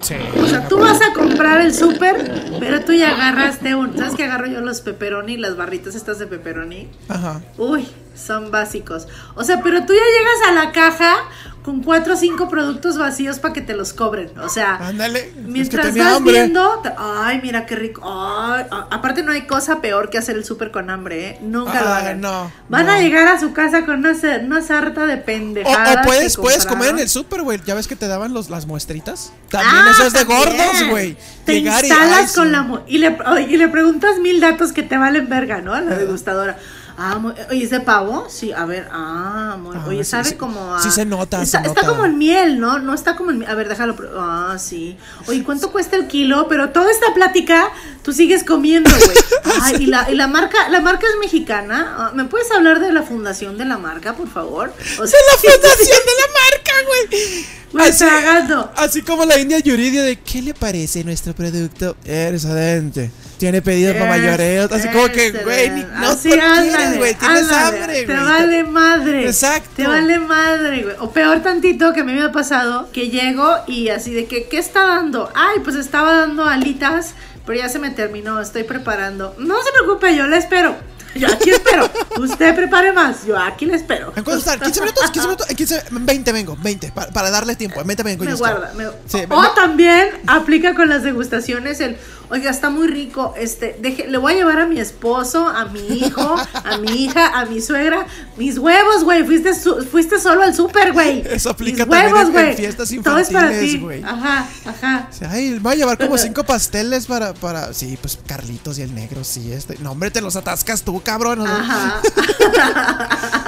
Sí. O sea, tú vas a comprar el súper, pero tú ya agarraste un. ¿Sabes qué agarro yo los pepperoni, las barritas estas de pepperoni? Ajá. Uy, son básicos. O sea, pero tú ya llegas a la caja con cuatro o cinco productos vacíos para que te los cobren. O sea, Ándale. mientras es que tenía vas hambre. viendo, ay, mira qué rico. Ay, aparte no hay cosa peor que hacer el súper con hambre, ¿eh? Nunca lo hagan. no, Van no. a llegar a su casa con una, una sarta de pendejadas. o puedes, puedes comer en el súper, güey. Ya ves que te daban los, las muestritas. También Ah, eso es de gordos, güey. Te Llegar y, instalas ay, con sí. la y le, y le preguntas mil datos que te valen verga, ¿no? A la degustadora. Ah, mu- oye, ¿es de pavo? Sí, a ver, ah, muy- Ah, oye, sí, sabe sí. como a... Sí se nota, Está, se está nota. como en miel, ¿no? No está como en miel. A ver, déjalo. Ah, sí. Oye, ¿cuánto cuesta el kilo? Pero toda esta plática, tú sigues comiendo, güey. Ay, y la, y la marca, la marca es mexicana. Ah, ¿Me puedes hablar de la fundación de la marca, por favor? O sea, ¡La fundación de la marca, güey! Güey, tragando. así como la India Yuridia de ¿qué le parece nuestro producto? Eres adente. Tiene pedido para mayoreo. Así como que, güey, no así, te ándale, quieres, güey. Tienes ándale, hambre, Te vale madre. Exacto. Te vale madre, güey. O peor tantito que a mí me ha pasado que llego y así de que, ¿qué está dando? Ay, pues estaba dando alitas, pero ya se me terminó, estoy preparando. No se preocupe, yo le espero. Yo aquí espero. Usted prepare más, yo aquí le espero. ¿En cuánto están? ¿15 minutos? ¿15 minutos? En 15, 20 vengo, 20. Para, para darle tiempo. En 20 vengo. Me guarda. me- Sí, o me- también aplica con las degustaciones el, oiga, está muy rico, este, deje, le voy a llevar a mi esposo, a mi hijo, a mi hija, a mi suegra, mis huevos, güey, fuiste, su- fuiste solo al súper, güey. Eso aplica Mis también huevos, en- fiestas Todo es para infantiles, ti. güey. Ajá, ajá. Ay, voy a llevar como cinco pasteles para, para. Sí, pues Carlitos y el negro, sí, este. No, hombre, te los atascas tú, cabrón. ¿no? Ajá.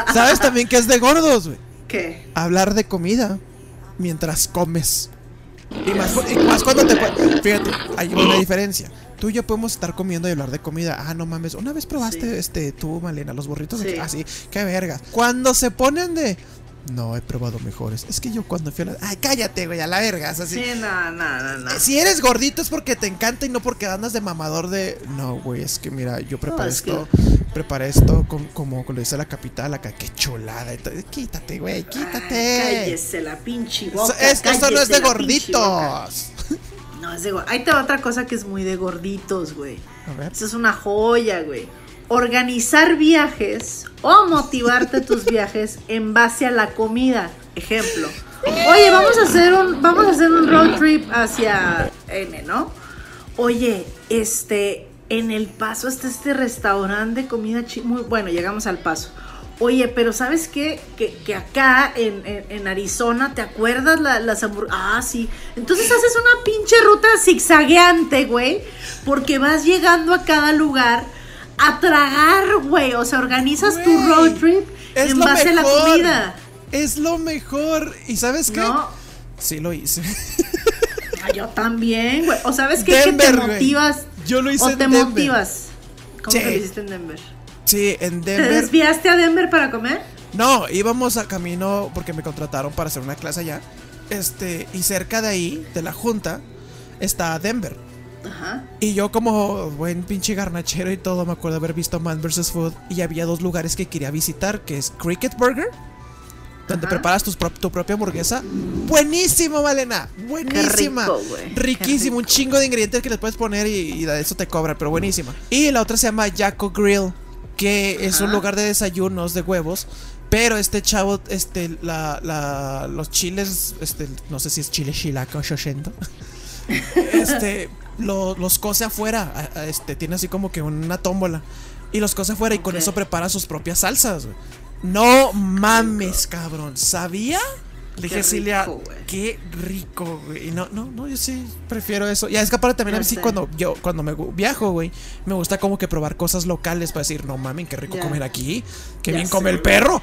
¿Sabes también que es de gordos, güey? ¿Qué? Hablar de comida mientras comes. Y más, y más cuando te. Fíjate, hay una diferencia. Tú y yo podemos estar comiendo y hablar de comida. Ah, no mames. Una vez probaste Sí. este, tú, Malena, los burritos. Sí. de- Ah, qué verga. Cuando se ponen de. No, he probado mejores. Es que yo cuando fui a la. Ay, cállate, güey, a la verga. es así. Sí, no, no, no, no. Si eres gordito es porque te encanta y no porque andas de mamador de. No, güey, es que mira, yo preparé es que- esto. Preparé esto con- como lo dice la capital acá. Qué chulada. Quítate, güey, quítate. Cállese la pinche boca. Esto no es de gorditos. No, es de gorditos. Ahí te va otra cosa que es muy de gorditos, güey. A ver. Eso es una joya, güey. Organizar viajes o motivarte tus viajes en base a la comida. Ejemplo. Oye, vamos a hacer un, vamos a hacer un road trip hacia N, ¿no? Oye, este, en el paso está este restaurante de comida muy bueno, llegamos al paso. Oye, pero ¿sabes qué? Que, que acá en, en- en Arizona, ¿te acuerdas la- las hamburguesas? Ah, sí. Entonces haces una pinche ruta zigzagueante, güey. Porque vas llegando a cada lugar a tragar, güey. O sea, organizas tu road trip en base a la comida. Es lo mejor. ¿Y sabes qué? ¿No? Sí lo hice. Ah, yo también, güey. O sabes qué? que te güey. Yo lo hice o en te Denver. motivas. ¿Cómo Sí. lo hiciste en Denver? Sí, en ¿Te Denver. desviaste a Denver para comer? No, íbamos a camino porque me contrataron para hacer una clase allá. Este, y cerca de ahí, de la junta, está Denver. Ajá. Y yo como buen pinche garnachero y todo, me acuerdo haber visto Man vs. Food y había dos lugares que quería visitar, que es Cricket Burger, donde Ajá. preparas prop- tu propia hamburguesa. Buenísimo, Malena. Buenísima. rico, Riquísimo, un chingo de ingredientes que les puedes poner y, y de eso te cobran, pero buenísima. Y la otra se llama Jaco Grill, que es un lugar de desayunos de huevos Pero este chavo, este, la, la, los chiles, este, no sé si es chile chilaca o shoshento. Este, lo- los cose afuera. a- a- Este, tiene así como que una tómbola. Y los cose afuera y con eso prepara sus propias salsas. No mames, cabrón. ¿Sabía? Le dije a güey. qué rico, güey. Y no, no, no, yo sí prefiero eso. Ya es que aparte también a mí sí cuando yo, cuando me viajo, güey, me gusta como que probar cosas locales para decir, no mames, qué rico comer aquí. Qué bien come el perro.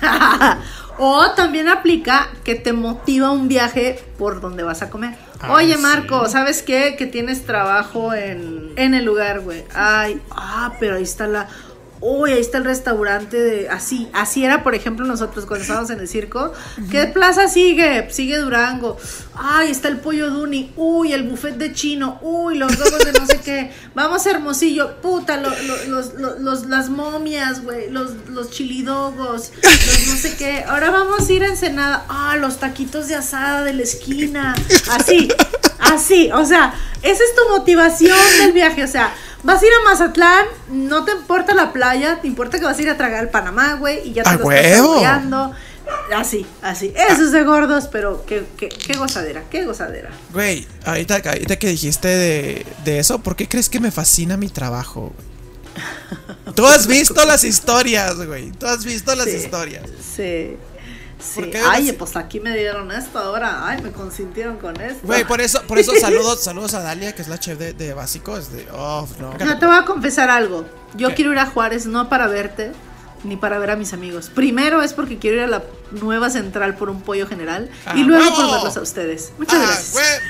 o también aplica que te motiva un viaje por donde vas a comer. Ah, Oye, sí. Marco, ¿sabes qué? Que tienes trabajo en, en el lugar, güey. Ay, ah, pero ahí está la. Uy, ahí está el restaurante de. Así, así era, por ejemplo, nosotros cuando estábamos en el circo. ¿Qué plaza sigue? Sigue Durango. Ay, está el pollo Duni. Uy, el buffet de chino. Uy, los dogos de no sé qué. Vamos a Hermosillo. Puta, lo- lo- los, las momias, güey. Los, los chilidogos. Los no sé qué. Ahora vamos a ir a Ensenada. Ah, los taquitos de asada de la esquina. Así, así. O sea, esa es tu motivación del viaje. O sea, vas a ir a Mazatlán, no te importa la playa, te importa que vas a ir a tragar al Panamá, güey, y ya te ¡A lo huevo! Así, así. Eso es de gordos, pero qué, qué, qué gozadera, qué gozadera. Güey, ahorita, ahorita que dijiste de, de eso, ¿por qué crees que me fascina mi trabajo? Tú has visto las historias, güey. Tú has visto las Sí. historias. Sí. ¿Por Sí. Ay, eres- pues aquí me dieron esto ahora. Ay, me consintieron con esto. Güey, por eso, por eso saludos, saludos a Dalia, que es la chef de, de básico. Es de, oh, no. No, te voy a confesar algo. Yo ¿Qué? quiero ir a Juárez no para verte ni para ver a mis amigos. Primero es porque quiero ir a la nueva central por un pollo general Ah, y luego por verlos a ustedes. Muchas ¡Ah, gracias.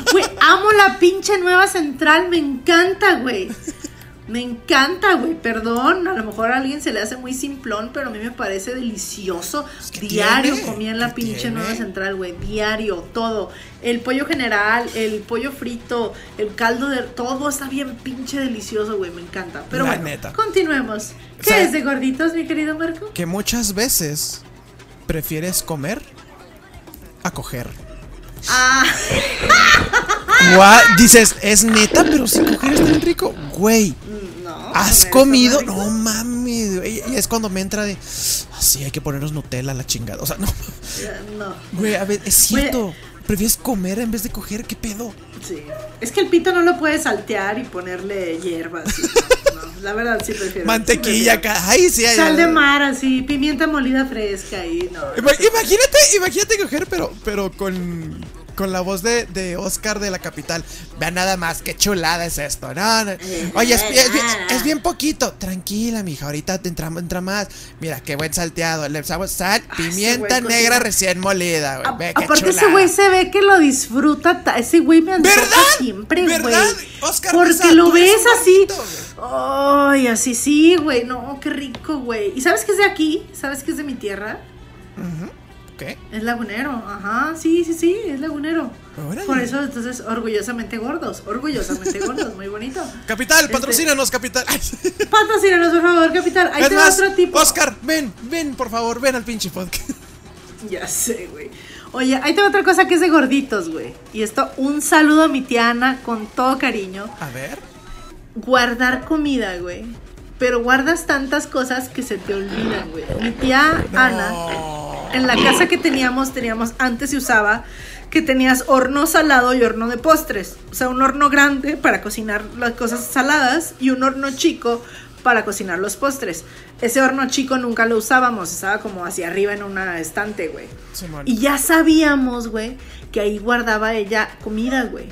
Güey, amo la pinche nueva central, me encanta, güey. Me encanta, güey, perdón. A lo mejor a alguien se le hace muy simplón, pero a mí me parece delicioso. ¿qué Diario tiene? comía en la ¿Qué pinche tiene? nueva central, güey. Diario, todo. El pollo general, el pollo frito, el caldo de. Todo está bien pinche delicioso, güey. Me encanta. Pero La bueno, neta. continuemos. ¿Qué es de gorditos, mi querido Marco? Que muchas veces prefieres comer a coger. Ah, Dices, es neta, pero si coger es tan rico. Güey, no. ¿has comido? No mames, güey. Y es cuando me entra de, así hay que ponernos Nutella a la chingada. O sea, no. No. Güey, a ver, es cierto. Prefieres comer en vez de coger, ¿qué pedo? Sí. Es que el pito no lo puedes saltear y ponerle hierbas. no, la verdad sí prefiero. Mantequilla sí prefiero. acá. Ay, sí, ay, Sal de mar así, pimienta molida fresca y no. Ima- Imagínate, imagínate coger, pero, pero con, con la voz de, de Oscar de la capital. Vean nada más, qué chulada es esto. No, no. Oye, es, es bien, es bien poquito. Tranquila, mija, ahorita te entra, entra más. Mira, qué buen salteado. Le echamos sal, ese pimienta negra cocina. recién molida, güey. Ve, aparte ese güey se ve que lo disfruta, ta- ese güey me antoja ¿Verdad? siempre, güey. ¿Verdad? Oscar Porque Mesa, lo ves así. Ay, así sí, güey. No, qué rico, güey. ¿Y sabes que es de aquí? ¿Sabes que es de mi tierra? ¿Qué? Es lagunero, ajá, sí, sí, sí, es lagunero. Órale. Por eso, entonces, orgullosamente gordos, orgullosamente gordos, muy bonito. Capital, Este- patrocínanos, Capital. Ay. Patrocínanos, por favor, capital. Ahí Es te va más, otro tipo. Oscar, ven, ven, por favor, ven al pinche podcast. Ya sé, güey. Oye, ahí te va otra cosa que es de gorditos, güey. Y esto, un saludo a mi tía Ana con todo cariño. A ver. Guardar comida, güey. Pero guardas tantas cosas que se te olvidan, güey. Mi tía Ana, en la casa que teníamos, teníamos, antes se usaba que tenías horno salado y horno de postres. O sea, un horno grande para cocinar las cosas saladas y un horno chico para cocinar los postres. Ese horno chico nunca lo usábamos, estaba como hacia arriba en una estante, güey. Simón. Y ya sabíamos, güey, que ahí guardaba ella comida, güey.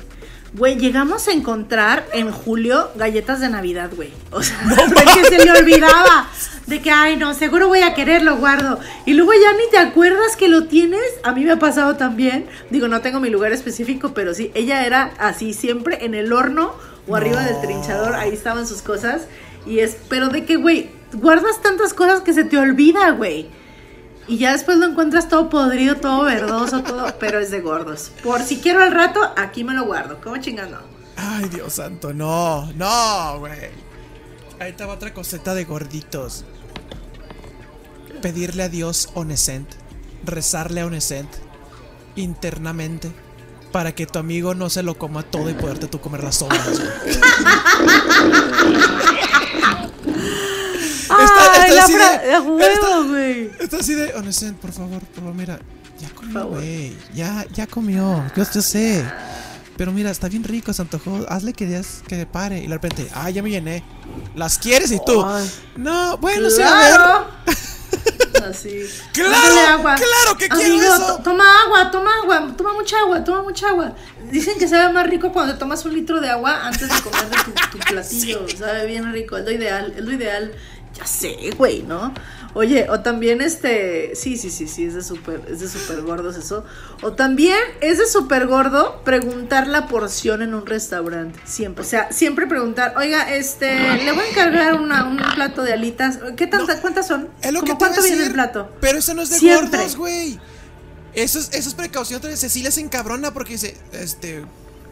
Güey, llegamos a encontrar en julio galletas de Navidad, güey. O sea, porque se le olvidaba. De que, ay, no, seguro voy a querer, lo guardo. Y luego ya ni te acuerdas que lo tienes. A mí me ha pasado también. Digo, no tengo mi lugar específico, pero sí, ella era así siempre en el horno o arriba del trinchador. Ahí estaban sus cosas. Y es, pero de que, güey, guardas tantas cosas que se te olvida, güey. Y ya después lo encuentras todo podrido, todo verdoso, todo, pero es de gordos. Por si quiero al rato, aquí me lo guardo. ¿Cómo chingando? Ay, Dios santo, no, no, güey. Ahí estaba otra coseta de gorditos. Pedirle a Dios Onescent, rezarle a Onescent internamente para que tu amigo no se lo coma todo y poderte tú comer las sobras. Está, está la así de- fra- está- huevo, güey. Está así de, Honestamente, por favor, por favor, mira, ya comió, güey. Ya, ya comió. Yo, yo sé. Pero mira, está bien rico, se antojó. Hazle que digas que pare. Y de repente, ah, ya me llené. ¿Las quieres? Y tú, Ay. no, bueno, sí, a ver. Claro. Así. Claro, claro que quiero Amigo, eso. to- toma agua, toma agua, toma mucha agua, toma mucha agua. Dicen que sabe más rico cuando te tomas un litro de agua antes de comer de tu, tu platillo. Sabe bien rico, es lo ideal, es lo ideal. Ya sé, güey, ¿no? Oye, o también este, sí, sí, sí, sí, es de súper, es de súper gordos eso. O también es de súper gordo preguntar la porción en un restaurante, siempre. O sea, siempre preguntar, oiga, este, le voy a encargar una, un plato de alitas. ¿Qué tanta, cuántas son? Es lo que ¿Cómo te iba a cuánto viene el plato? Pero eso no es de Siempre. gordos, güey. Eso es, eso es precaución. Cecilia se encabrona porque dice, este,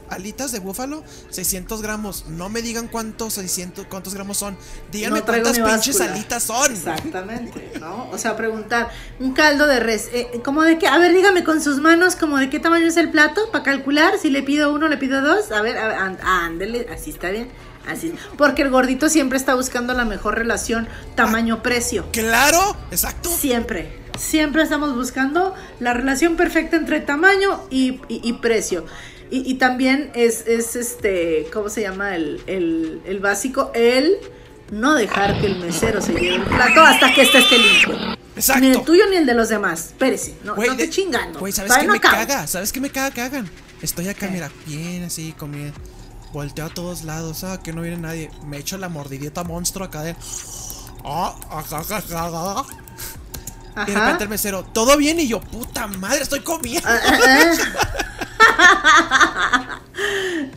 alitas de búfalo, 600 gramos. No me digan cuántos 600, cuántos gramos son. Díganme No cuántas pinches alitas son. Exactamente, ¿no? O sea, preguntar, un caldo de res, eh, ¿cómo de qué? A ver, dígame con sus manos, como de qué tamaño es el plato, para calcular, si le pido uno, le pido dos, a ver, a ándele, así está bien, así. Porque el gordito siempre está buscando la mejor relación tamaño-precio. Claro, exacto. Siempre, siempre estamos buscando la relación perfecta entre tamaño y, y- y precio. Y, y también es, es este, ¿cómo se llama? El, el, el básico, el no dejar que el mesero se lleve el plato hasta que este esté limpio. Exacto. Ni el tuyo ni el de los demás. Espérese, no, no te chingando. Güey, ¿sabes qué no me caga? ¿Sabes qué me caga que hagan? Estoy acá, ¿Qué? mira, bien así, comiendo. Volteo a todos lados, ah, que no viene nadie. Me echo la mordidita monstruo acá de. Ah, ajá, ajá, ajá. Y de repente el mesero, ¿todo bien? Y yo, puta madre, estoy comiendo.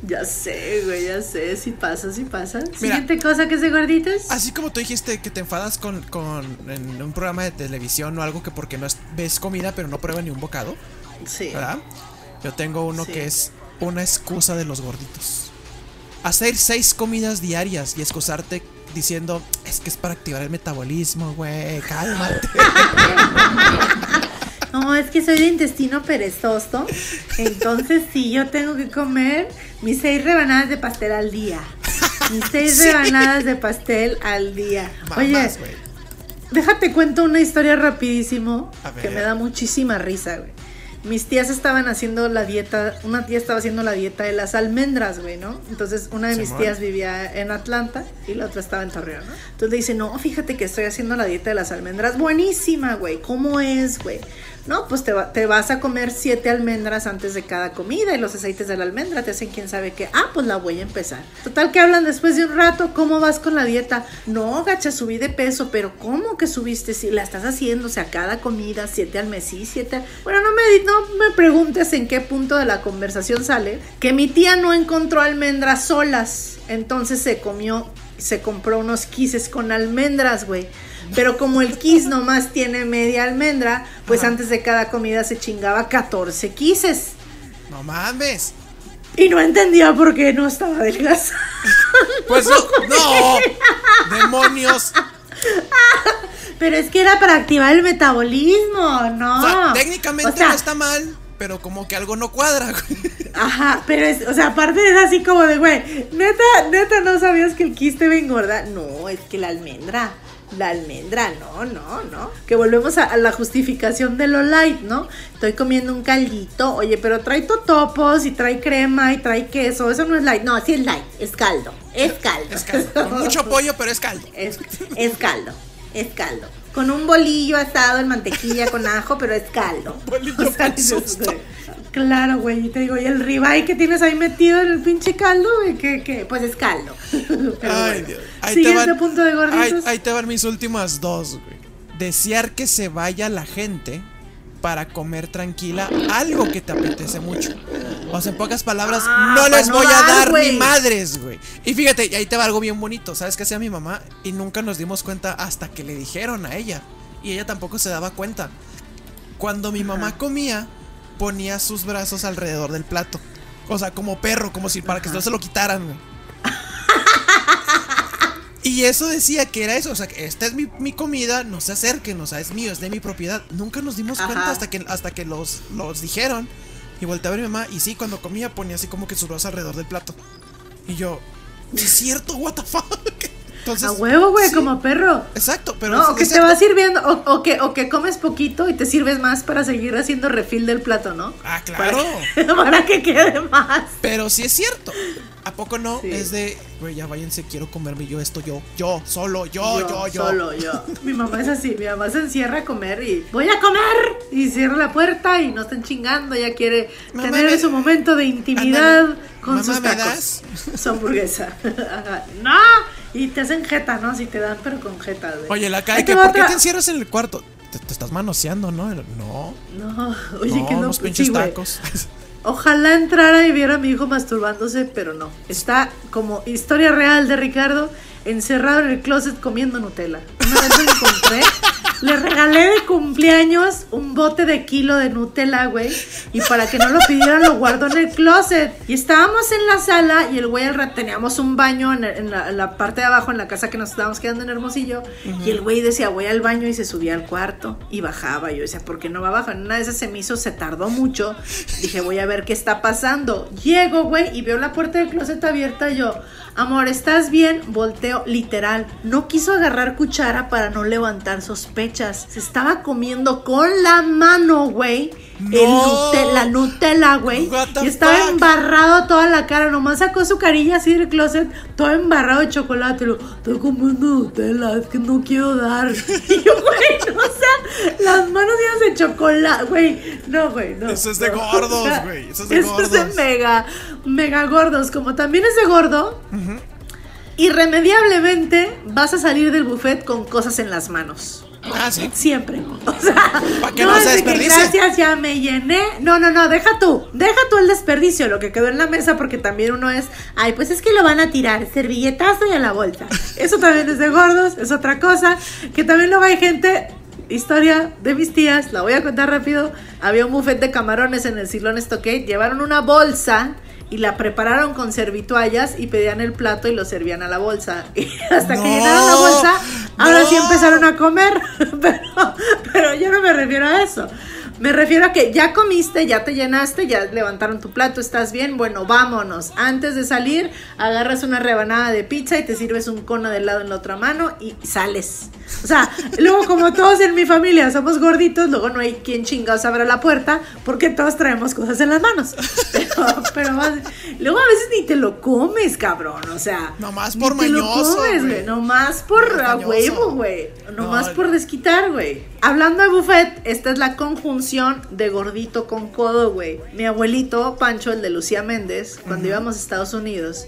Ya sé, güey, ya sé. Si pasa, si pasa. Mira. Siguiente cosa que es de gorditas. Así como tú dijiste que te enfadas con, con en un programa de televisión o algo que porque no es- ves comida pero no pruebas ni un bocado, Sí. ¿verdad? Yo tengo uno Sí. que es una excusa de los gorditos. Hacer seis comidas diarias y excusarte diciendo, es que es para activar el metabolismo, güey, cálmate. No, es que soy de intestino perezoso. Entonces, sí, yo tengo que comer mis seis rebanadas de pastel al día. Mis seis Sí. rebanadas de pastel al día. Oye, déjate cuento una historia rapidísimo que me da muchísima risa, güey. Mis tías estaban haciendo la dieta, una tía estaba haciendo la dieta de las almendras, güey, ¿no? Entonces una de mis tías vivía en Atlanta y la otra estaba en Torreón, ¿no? Entonces le dice, no, fíjate que estoy haciendo la dieta de las almendras, buenísima, güey, ¿cómo es, güey? No, pues te, va- te vas a comer siete almendras antes de cada comida y los aceites de la almendra te hacen quién sabe qué. Ah, pues la voy a empezar. Total que hablan después de un rato, ¿cómo vas con la dieta? No, gacha, subí de peso, pero ¿cómo que subiste? Si la estás haciendo, o sea, cada comida, siete al mes, sí, siete. Bueno, no me, no me preguntes en qué punto de la conversación sale que mi tía no encontró almendras solas. Entonces se comió, se compró unos quises con almendras, güey. Pero como el kiss nomás tiene media almendra, pues Ajá. antes de cada comida se chingaba 14 quises. No mames. Y no entendía por qué no estaba delgasa. Pues no, no. Demonios. Pero es que era para activar el metabolismo, ¿no? O sea, técnicamente O sea, no está mal, pero como que algo no cuadra, güey. Ajá, pero es, o sea, aparte es así como de, güey, neta, neta, no sabías que el kiss te va a engordar. No, es que la almendra, la almendra, no, no, no. Que volvemos a, a la justificación de lo light, ¿no? Estoy comiendo un caldito, oye, pero trae totopos y trae crema y trae queso, eso no es light. No, sí es light, es caldo, es caldo. Es caldo. Con mucho pollo, pero es caldo. Es, es caldo, es caldo. Con un bolillo asado en mantequilla con ajo, pero es caldo. Bolillo con dices, susto. güey, Claro, güey, y te digo, y el ribeye que tienes ahí metido en el pinche caldo, güey, que, que, pues es caldo. Pero Ay, bueno. Dios. Ahí te Siguiente van, punto de gorditos. ahí te van mis últimas dos, güey. Desear que se vaya la gente para comer tranquila algo que te apetece mucho. O sea, en pocas palabras, Ah, no les no voy a dar, güey. ni madres, güey. Y fíjate, ahí te va algo bien bonito. ¿Sabes qué hacía mi mamá? Y nunca nos dimos cuenta hasta que le dijeron a ella. Y ella tampoco se daba cuenta. Cuando mi mamá comía, ponía sus brazos alrededor del plato. O sea, como perro, como si para que no se lo quitaran, güey. Y eso decía que era eso, o sea, que esta es mi, mi comida, no se acerquen, o sea, es mío, es de mi propiedad. Nunca nos dimos cuenta hasta que, hasta que los, los dijeron. Y volteé a ver a mi mamá, y sí, cuando comía ponía así como que sus brazos alrededor del plato. Y yo, "Sí es cierto, what the fuck. Entonces, A huevo, güey, sí. como perro. Exacto, pero No, es- o que es te cierto. va sirviendo, o, o que, o que comes poquito y te sirves más para seguir haciendo refil del plato, ¿no? Ah, claro. Para, para que quede más. Pero sí es cierto. ¿A poco no? Sí. Es de, güey, ya váyanse, quiero comerme yo esto, yo, yo, solo, yo, yo, yo. Solo yo. Mi mamá es así, mi mamá se encierra a comer y voy a comer y cierra la puerta y no están chingando, ella quiere Mamá, tener me- su momento de intimidad con Mamá, sus ¿me tacos. das? Su hamburguesa. No, y te hacen jeta, ¿no? Si te dan, pero con jeta. güey. Oye, la que, va ¿por qué te encierras en el cuarto? Te, te estás manoseando, ¿no? No. No, oye, no, que no. unos sí, pinches tacos. Ojalá entrara y viera a mi hijo masturbándose, pero no. Está como historia real de Ricardo, encerrado en el closet comiendo Nutella. Una vez lo encontré, le regalé de cumpleaños un bote de kilo de Nutella, güey. Y para que no lo pidieran, lo guardó en el closet. Y estábamos en la sala y el güey al rato teníamos un baño en, en la, en la parte de abajo, en la casa que nos estábamos quedando en Hermosillo. Y el güey decía, voy al baño y se subía al cuarto y bajaba. Yo decía, ¿por qué no va abajo? En una de esas se me hizo, se tardó mucho. Dije, voy a ver qué está pasando. Llego, güey, y veo la puerta del closet abierta. Yo, amor, ¿estás bien? Volteo, literal. No quiso agarrar cuchara para no levantar sospechas. Se estaba comiendo con la mano, güey. El No. Nute- la Nutella, güey. Y estaba fuck? embarrado toda la cara. Nomás sacó su carilla así del closet, todo embarrado de chocolate. Lo, estoy comiendo Nutella, es que no quiero dar. Y yo, güey, o sea, las manos llenas de chocolate, güey. No, güey, no. Eso es de no. gordos, güey, eso es de eso es de mega, mega gordos. Como también es de gordo, irremediablemente vas a salir del buffet con cosas en las manos. Ah, sí. Siempre. O sea, Pa' que no se que gracias, ya me llené. No, no, no, deja tú. Deja tú el desperdicio, lo que quedó en la mesa, porque también uno es, ay, pues es que lo van a tirar, servilletazo y a la bolsa. Eso también es de gordos, es otra cosa. Que también luego hay gente. Historia de mis tías, la voy a contar rápido. Había un buffet de camarones en el Silón Stockade. Llevaron una bolsa y la prepararon con servituallas y pedían el plato y lo servían a la bolsa. Y hasta que No, llenaron la bolsa, ahora sí empezaron a comer. Pero, pero yo no me refiero a eso. Me refiero a que ya comiste, ya te llenaste, ya levantaron tu plato, estás bien, bueno, vámonos. Antes de salir, agarras una rebanada de pizza y te sirves un cono de helado en la otra mano y sales. O sea, luego como todos en mi familia somos gorditos, luego no hay quien chingados abra la puerta porque todos traemos cosas en las manos. Pero, pero más- luego a veces ni te lo comes, cabrón, o sea. Nomás ni por te lo mañoso, comes, güey. Nomás por Por a mañoso. huevo, güey. Nomás No, por desquitar, güey. Hablando de buffet, esta es la conjunción de gordito con codo, güey. Mi abuelito, Pancho, el de Lucía Méndez, cuando íbamos a Estados Unidos,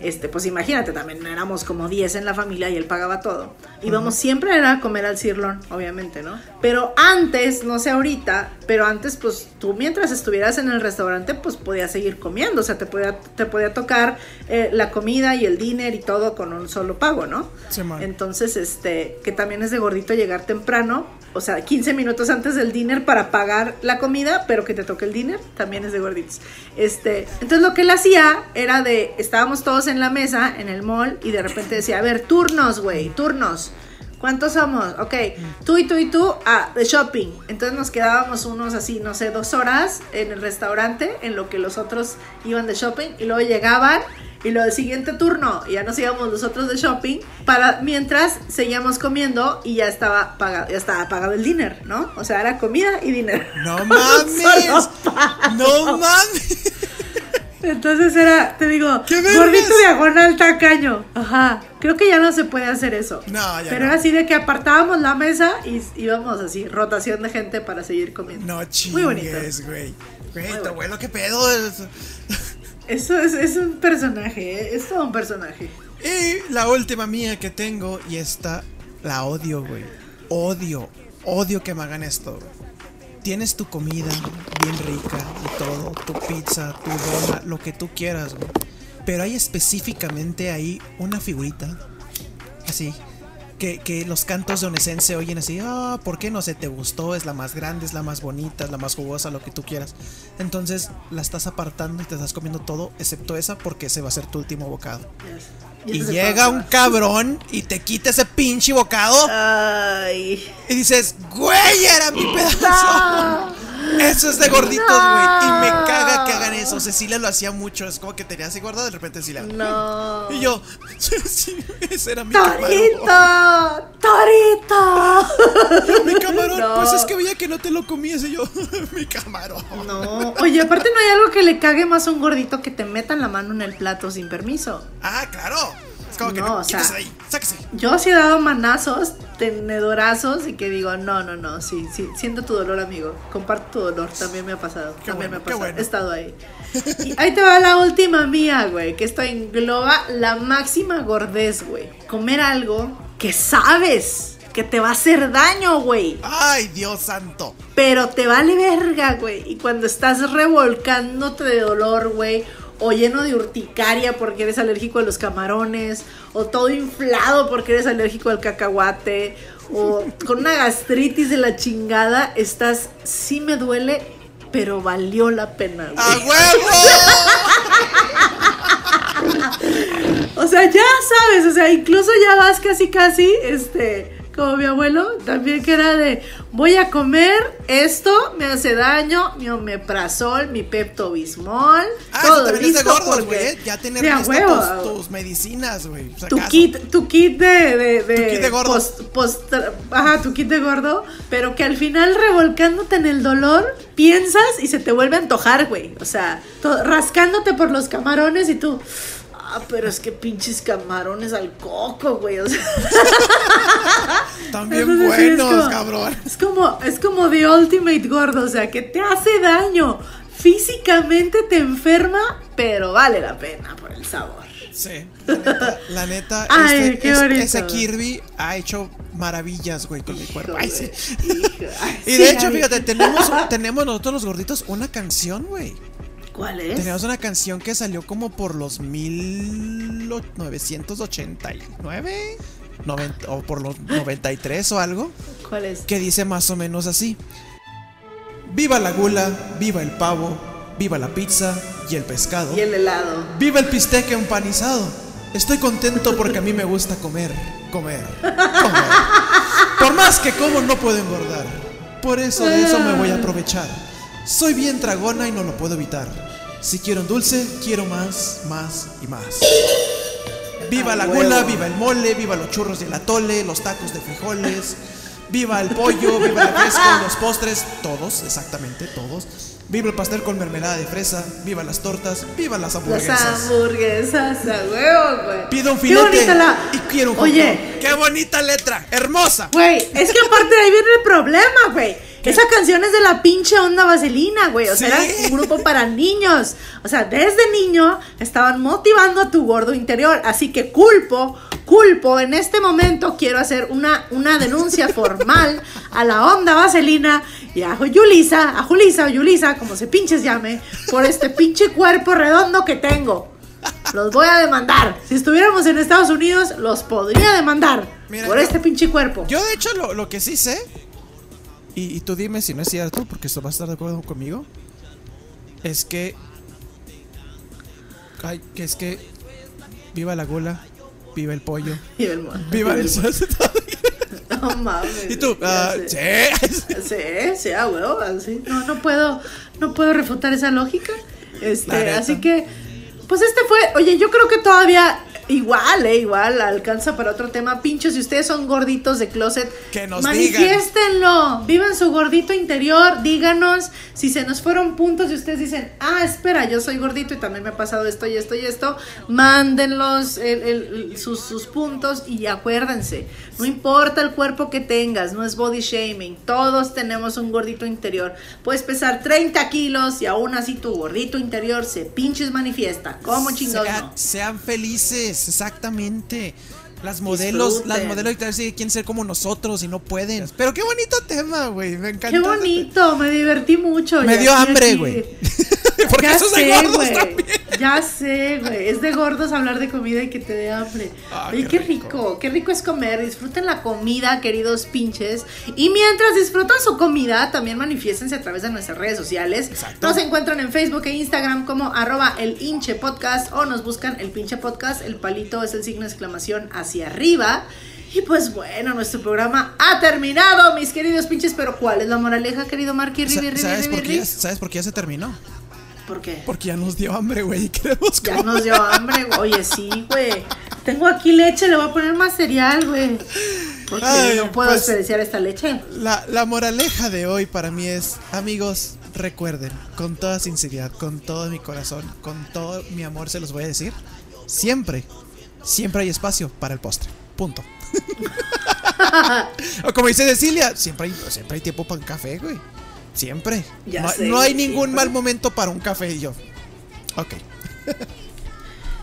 este, pues imagínate, también éramos como 10 en la familia y él pagaba todo. Íbamos siempre era a comer al cirlón, obviamente, ¿no? Pero antes, no sé ahorita, pero antes, pues tú mientras estuvieras en el restaurante, pues podías seguir comiendo. O sea, te podía, te podía tocar eh, la comida y el dinner y todo con un solo pago, ¿no? Sí. Entonces, este, que también es de gordito llegar temprano, o sea, 15 minutos antes del dinner para pagar la comida, pero que te toque el dinner, también es de gorditos. Este, entonces lo que él hacía era de, estábamos todos en la mesa, en el mall, y de repente decía, a ver, turnos, güey, turnos. ¿Cuántos somos? Ok, tú y tú y tú, ah, de shopping. Entonces nos quedábamos unos así, no sé, dos horas en el restaurante, en lo que los otros iban de shopping, y luego llegaban, y lo del siguiente turno, ya nos íbamos los otros de shopping, para mientras seguíamos comiendo y ya estaba pagado, ya estaba pagado el dinner, ¿no? O sea, era comida y dinner. No mames. No mames. Entonces era, te digo, gordito diagonal tacaño. Ajá. Creo que ya no se puede hacer eso. No, ya Pero no. era así de que apartábamos la mesa y íbamos así, rotación de gente para seguir comiendo. No Muy bonito. chingues, güey. Güey, tu abuelo, qué pedo. Es- Eso es, es un personaje, ¿eh? es todo un personaje. Y la última mía que tengo, y esta la odio, güey. Odio, odio que me hagan esto. Tienes tu comida bien rica y todo, tu pizza, tu dona, lo que tú quieras, güey. Pero hay específicamente ahí una figurita, así, que, que los cantos de Onesen se oyen así, ah, ¿por qué no se te gustó? Es la más grande, es la más bonita, es la más jugosa, lo que tú quieras. Entonces la estás apartando y te estás comiendo todo, excepto esa, porque ese va a ser tu último bocado. Y llega un cabrón y te quita ese pinche bocado Ay. y dices, güey, era mi pedazo. Eso es de gorditos, güey. Y me caga que hagan eso. Cecilia lo hacía mucho. Es como que tenía así guardado, de repente Cecilia. No. Y yo, ese era mi camarón. ¡Torito! ¡Torito! Mi camarón, No. pues es que veía que no te lo comías y yo, mi camarón. No. Oye, aparte no hay algo que le cague más a un gordito que te metan la mano en el plato sin permiso. Ah, claro. Es como que No, no, o sea- ahí, sáquese. Yo sí he dado manazos, tenedorazos y que digo, no, no, no, sí, sí, siento tu dolor, amigo. Comparto tu dolor, también me ha pasado. Qué también bueno, me ha pasado. bueno. He estado ahí. Y ahí te va la última mía, güey, que esto engloba la máxima gordez, güey. Comer algo que sabes que te va a hacer daño, güey. Ay, Dios santo. Pero te vale verga, güey. Y cuando estás revolcándote de dolor, güey. O lleno de urticaria porque eres alérgico a los camarones. O todo inflado porque eres alérgico al cacahuate. O con una gastritis de la chingada. Estás, sí me duele, pero valió la pena, güey. ¡A huevo! O sea, ya sabes, o sea, incluso ya vas casi casi, este, como mi abuelo, también que era de, voy a comer esto, me hace daño, mi omeprazol, mi pepto bismol, Ah, eso todo también es de listo gordos, porque- güey. ¿eh? Ya tener Sí, a listo huevo. tus, tus medicinas, güey. pues, tu acaso. kit, tu kit de, de, de, Tu kit de gordo. post- post- ajá, tu kit de gordo, pero que al final revolcándote en el dolor, piensas y se te vuelve a antojar, güey. O sea, rascándote por los camarones y tú, ah, pero es que pinches camarones al coco, güey. O sea, También entonces sí, es buenos, como- cabrón. Es como, es como The Ultimate Gordo, o sea, que te hace daño. Físicamente te enferma, pero vale la pena por el sabor. Sí, la neta, la neta Ay, este- qué es- bonito. ese Kirby ha hecho maravillas, güey, con mi cuerpo. Ay, sí. Hijo, ay, Y sí, de hecho, fíjate, tenemos, tenemos nosotros los gorditos una canción, güey. ¿Cuál es? Tenemos una canción que salió como por los 1989, 90, o por los 93 o algo, ¿Cuál es? que dice más o menos así. Viva la gula, viva el pavo, viva la pizza y el pescado. Y el helado. Viva el bistec empanizado. Estoy contento porque a mí me gusta comer, comer, comer. Por más que como no puedo engordar. Por eso de eso me voy a aprovechar. Soy bien tragona y no lo puedo evitar. Si quiero un dulce, quiero más, más y más. Viva A la gula, viva el mole, viva los churros y el atole, los tacos de frijoles. Viva el pollo, viva el refresco, los postres, todos, exactamente todos. Viva el pastel con mermelada de fresa, viva las tortas, viva las Las hamburguesas. hamburguesas a huevo, güey. Pido un Qué filete bonita la- y quiero un Oye. ¡Qué bonita letra! ¡Hermosa! Güey, es que aparte de ahí viene el problema, güey. Esa canción es de la pinche onda vaselina, güey. O sea, Sí. era un grupo para niños. O sea, desde niño estaban motivando a tu gordo interior. Así que culpo, culpo. En este momento quiero hacer una, una denuncia formal a la onda vaselina y a Yulisa, a Julisa o Yulisa, como se pinches llame, por este pinche cuerpo redondo que tengo. Los voy a demandar. Si estuviéramos en Estados Unidos, los podría demandar Mira, por yo- este pinche cuerpo. Yo, de hecho, lo, lo que sí sé, y, y tú dime si no es cierto, porque esto va a estar de acuerdo conmigo, es que. Ay, que es que. Viva la gula, viva el pollo, Y el mo- viva el. No mames. ¿Y tú? Ah, sí. Sí, sí, a huevo, así. No, no puedo, no puedo refutar esa lógica. Este, así que, pues este fue, oye, yo creo que todavía igual, eh, igual alcanza para otro tema. Pinchos, si ustedes son gorditos de closet, Que nos manifiéstenlo, vivan su gordito interior, díganos si se nos fueron puntos y ustedes dicen, ah, espera, yo soy gordito y también me ha pasado esto y esto y esto, mándenlos el- el- sus, sus puntos y acuérdense, no importa el cuerpo que tengas, no es body shaming, todos tenemos un gordito interior, puedes pesar 30 kilos y aún así tu gordito interior se pinches manifiesta, ¿cómo chingados Sean, no? sean felices, exactamente. Las modelos, Disfruten. las modelos sí quieren ser como nosotros y no pueden. Pero qué bonito tema, güey. Me encanta. Qué bonito, me divertí mucho. Me dio hambre, güey. Porque ya eso es de sé, gordos güey. también. Ya sé, güey. Es de gordos hablar de comida y que te dé hambre. Ah, Oye, qué qué rico. qué rico es comer. Disfruten la comida, queridos pinches. Y mientras disfrutan su comida, también manifiéstense a través de nuestras redes sociales. Exacto. Nos encuentran en Facebook e Instagram como arroba el hinche podcast o nos buscan el pinche podcast. El palito es el signo de exclamación hacia arriba. Y pues bueno, nuestro programa ha terminado, mis queridos pinches. Pero ¿cuál es la moraleja, querido Marky ¿Sabes Ribi, por, qué Ribi? ya, ¿Sabes por qué ya se terminó? ¿Por qué? Porque ya nos dio hambre, güey, Ya nos dio hambre, güey. Oye, sí, güey. Tengo aquí leche, le voy a poner más cereal, güey. Porque Ay, no puedo pues- desperdiciar esta leche. La, la moraleja de hoy para mí es, amigos, recuerden, con toda sinceridad, con todo mi corazón, con todo mi amor se los voy a decir, siempre, siempre hay espacio para el postre. Punto. o como dice Cecilia, siempre hay, siempre hay tiempo para un café, güey. Siempre. Ya no, sé, no hay ningún siempre. mal momento para un café y yo. Ok.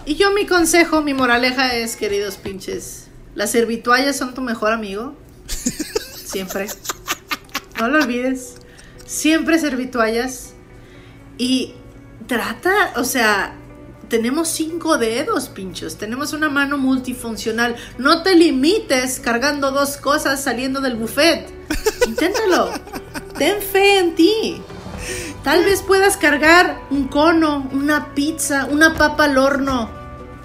Y yo mi consejo, mi moraleja es, queridos pinches, las servituallas son tu mejor amigo. Siempre. No lo olvides. Siempre servituallas. Y trata, o sea, tenemos cinco dedos, pinchos. Tenemos una mano multifuncional. No te limites cargando dos cosas saliendo del buffet. Inténtalo. Ten fe en ti. Tal vez puedas cargar un cono, una pizza, una papa al horno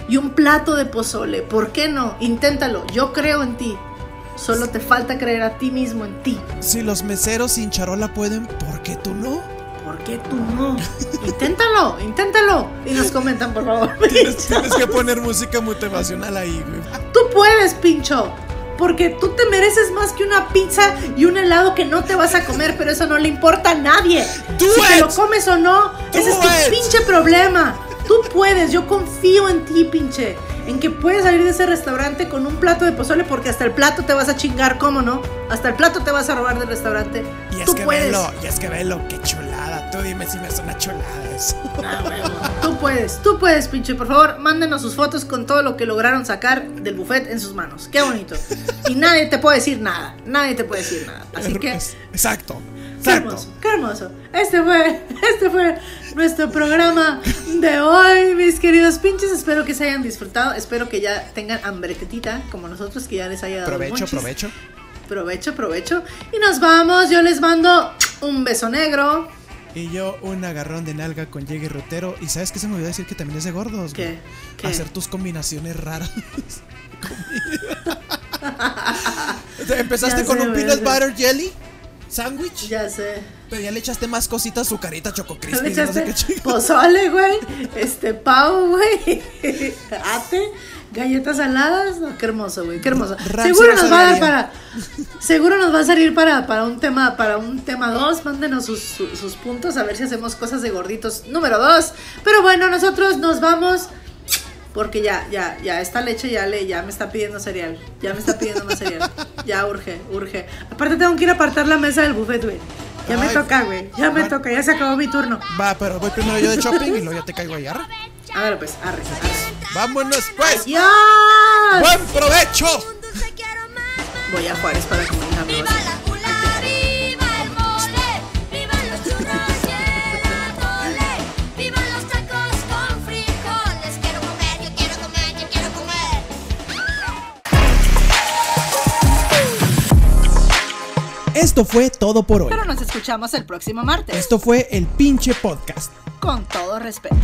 y un plato de pozole. ¿Por qué no? Inténtalo. Yo creo en ti. Solo te falta creer a ti mismo en ti. Si los meseros sin charola pueden, ¿por qué tú no? ¿Por qué tú no? Inténtalo, inténtalo. Y nos comentan, por favor. Tienes, tienes que poner música motivacional ahí, güey. Tú puedes, pincho. Porque tú te mereces más que una pizza y un helado que no te vas a comer, pero eso no le importa a nadie. Do si te lo comes o no, Do ese es tu pinche problema. Tú puedes, yo confío en ti, pinche. En que puedes salir de ese restaurante con un plato de pozole porque hasta el plato te vas a chingar, ¿cómo no? Hasta el plato te vas a robar del restaurante. Y es tú que puedes. velo, y es que velo, qué chulada. Tú dime si me es una chulada eso. Ah, huevo. Tú puedes, tú puedes, pinche. Por favor, mándenos sus fotos con todo lo que lograron sacar del buffet en sus manos. Qué bonito. Y nadie te puede decir nada. Nadie te puede decir nada. Así que, Es- Exacto. qué hermoso, qué hermoso. Este fue, este fue nuestro programa de hoy, mis queridos pinches. Espero que se hayan disfrutado. Espero que ya tengan hambretita como nosotros, que ya les haya dado Provecho, provecho. Provecho, provecho. Y nos vamos. Yo les mando un beso negro. Y yo un agarrón de nalga con llegue rotero. Y sabes qué se me olvidó decir que también es de gordos, güey? ¿Qué? Hacer tus combinaciones raras. Empezaste con un güey, peanut butter jelly sándwich, Ya sé. pero ya le echaste más cositas, azucarita, choco Le crispy, no sé echaste qué pozole, güey. Este pavo, güey. Ate. Galletas saladas. No, qué hermoso, güey. Qué hermoso. Seguro no nos va a dar para. Seguro nos va a salir para, para un tema, para un tema 2. Mándenos sus, su- sus puntos a ver si hacemos cosas de gorditos número 2. Pero bueno, nosotros nos vamos. Porque ya, ya, ya, esta leche ya le, ya me está pidiendo cereal. Ya me está pidiendo más cereal. Ya urge, urge. Aparte tengo que ir a apartar la mesa del buffet, güey. Ya me toca, güey. Ya me toca, ya se acabó mi turno. Va, pero voy primero yo de shopping y luego ya te caigo ahí. Ver, pues, arre, arre. Vámonos pues. ¡Adiós! ¡Buen provecho! Voy a Juárez para que me digan Viva amigos. la culada, viva el mole, viva los churros y el atole, viva los tacos con frijoles. Quiero comer, yo quiero comer, yo quiero comer. Esto fue todo por hoy. Pero nos escuchamos el próximo martes. Esto fue el pinche podcast. Con todo respeto.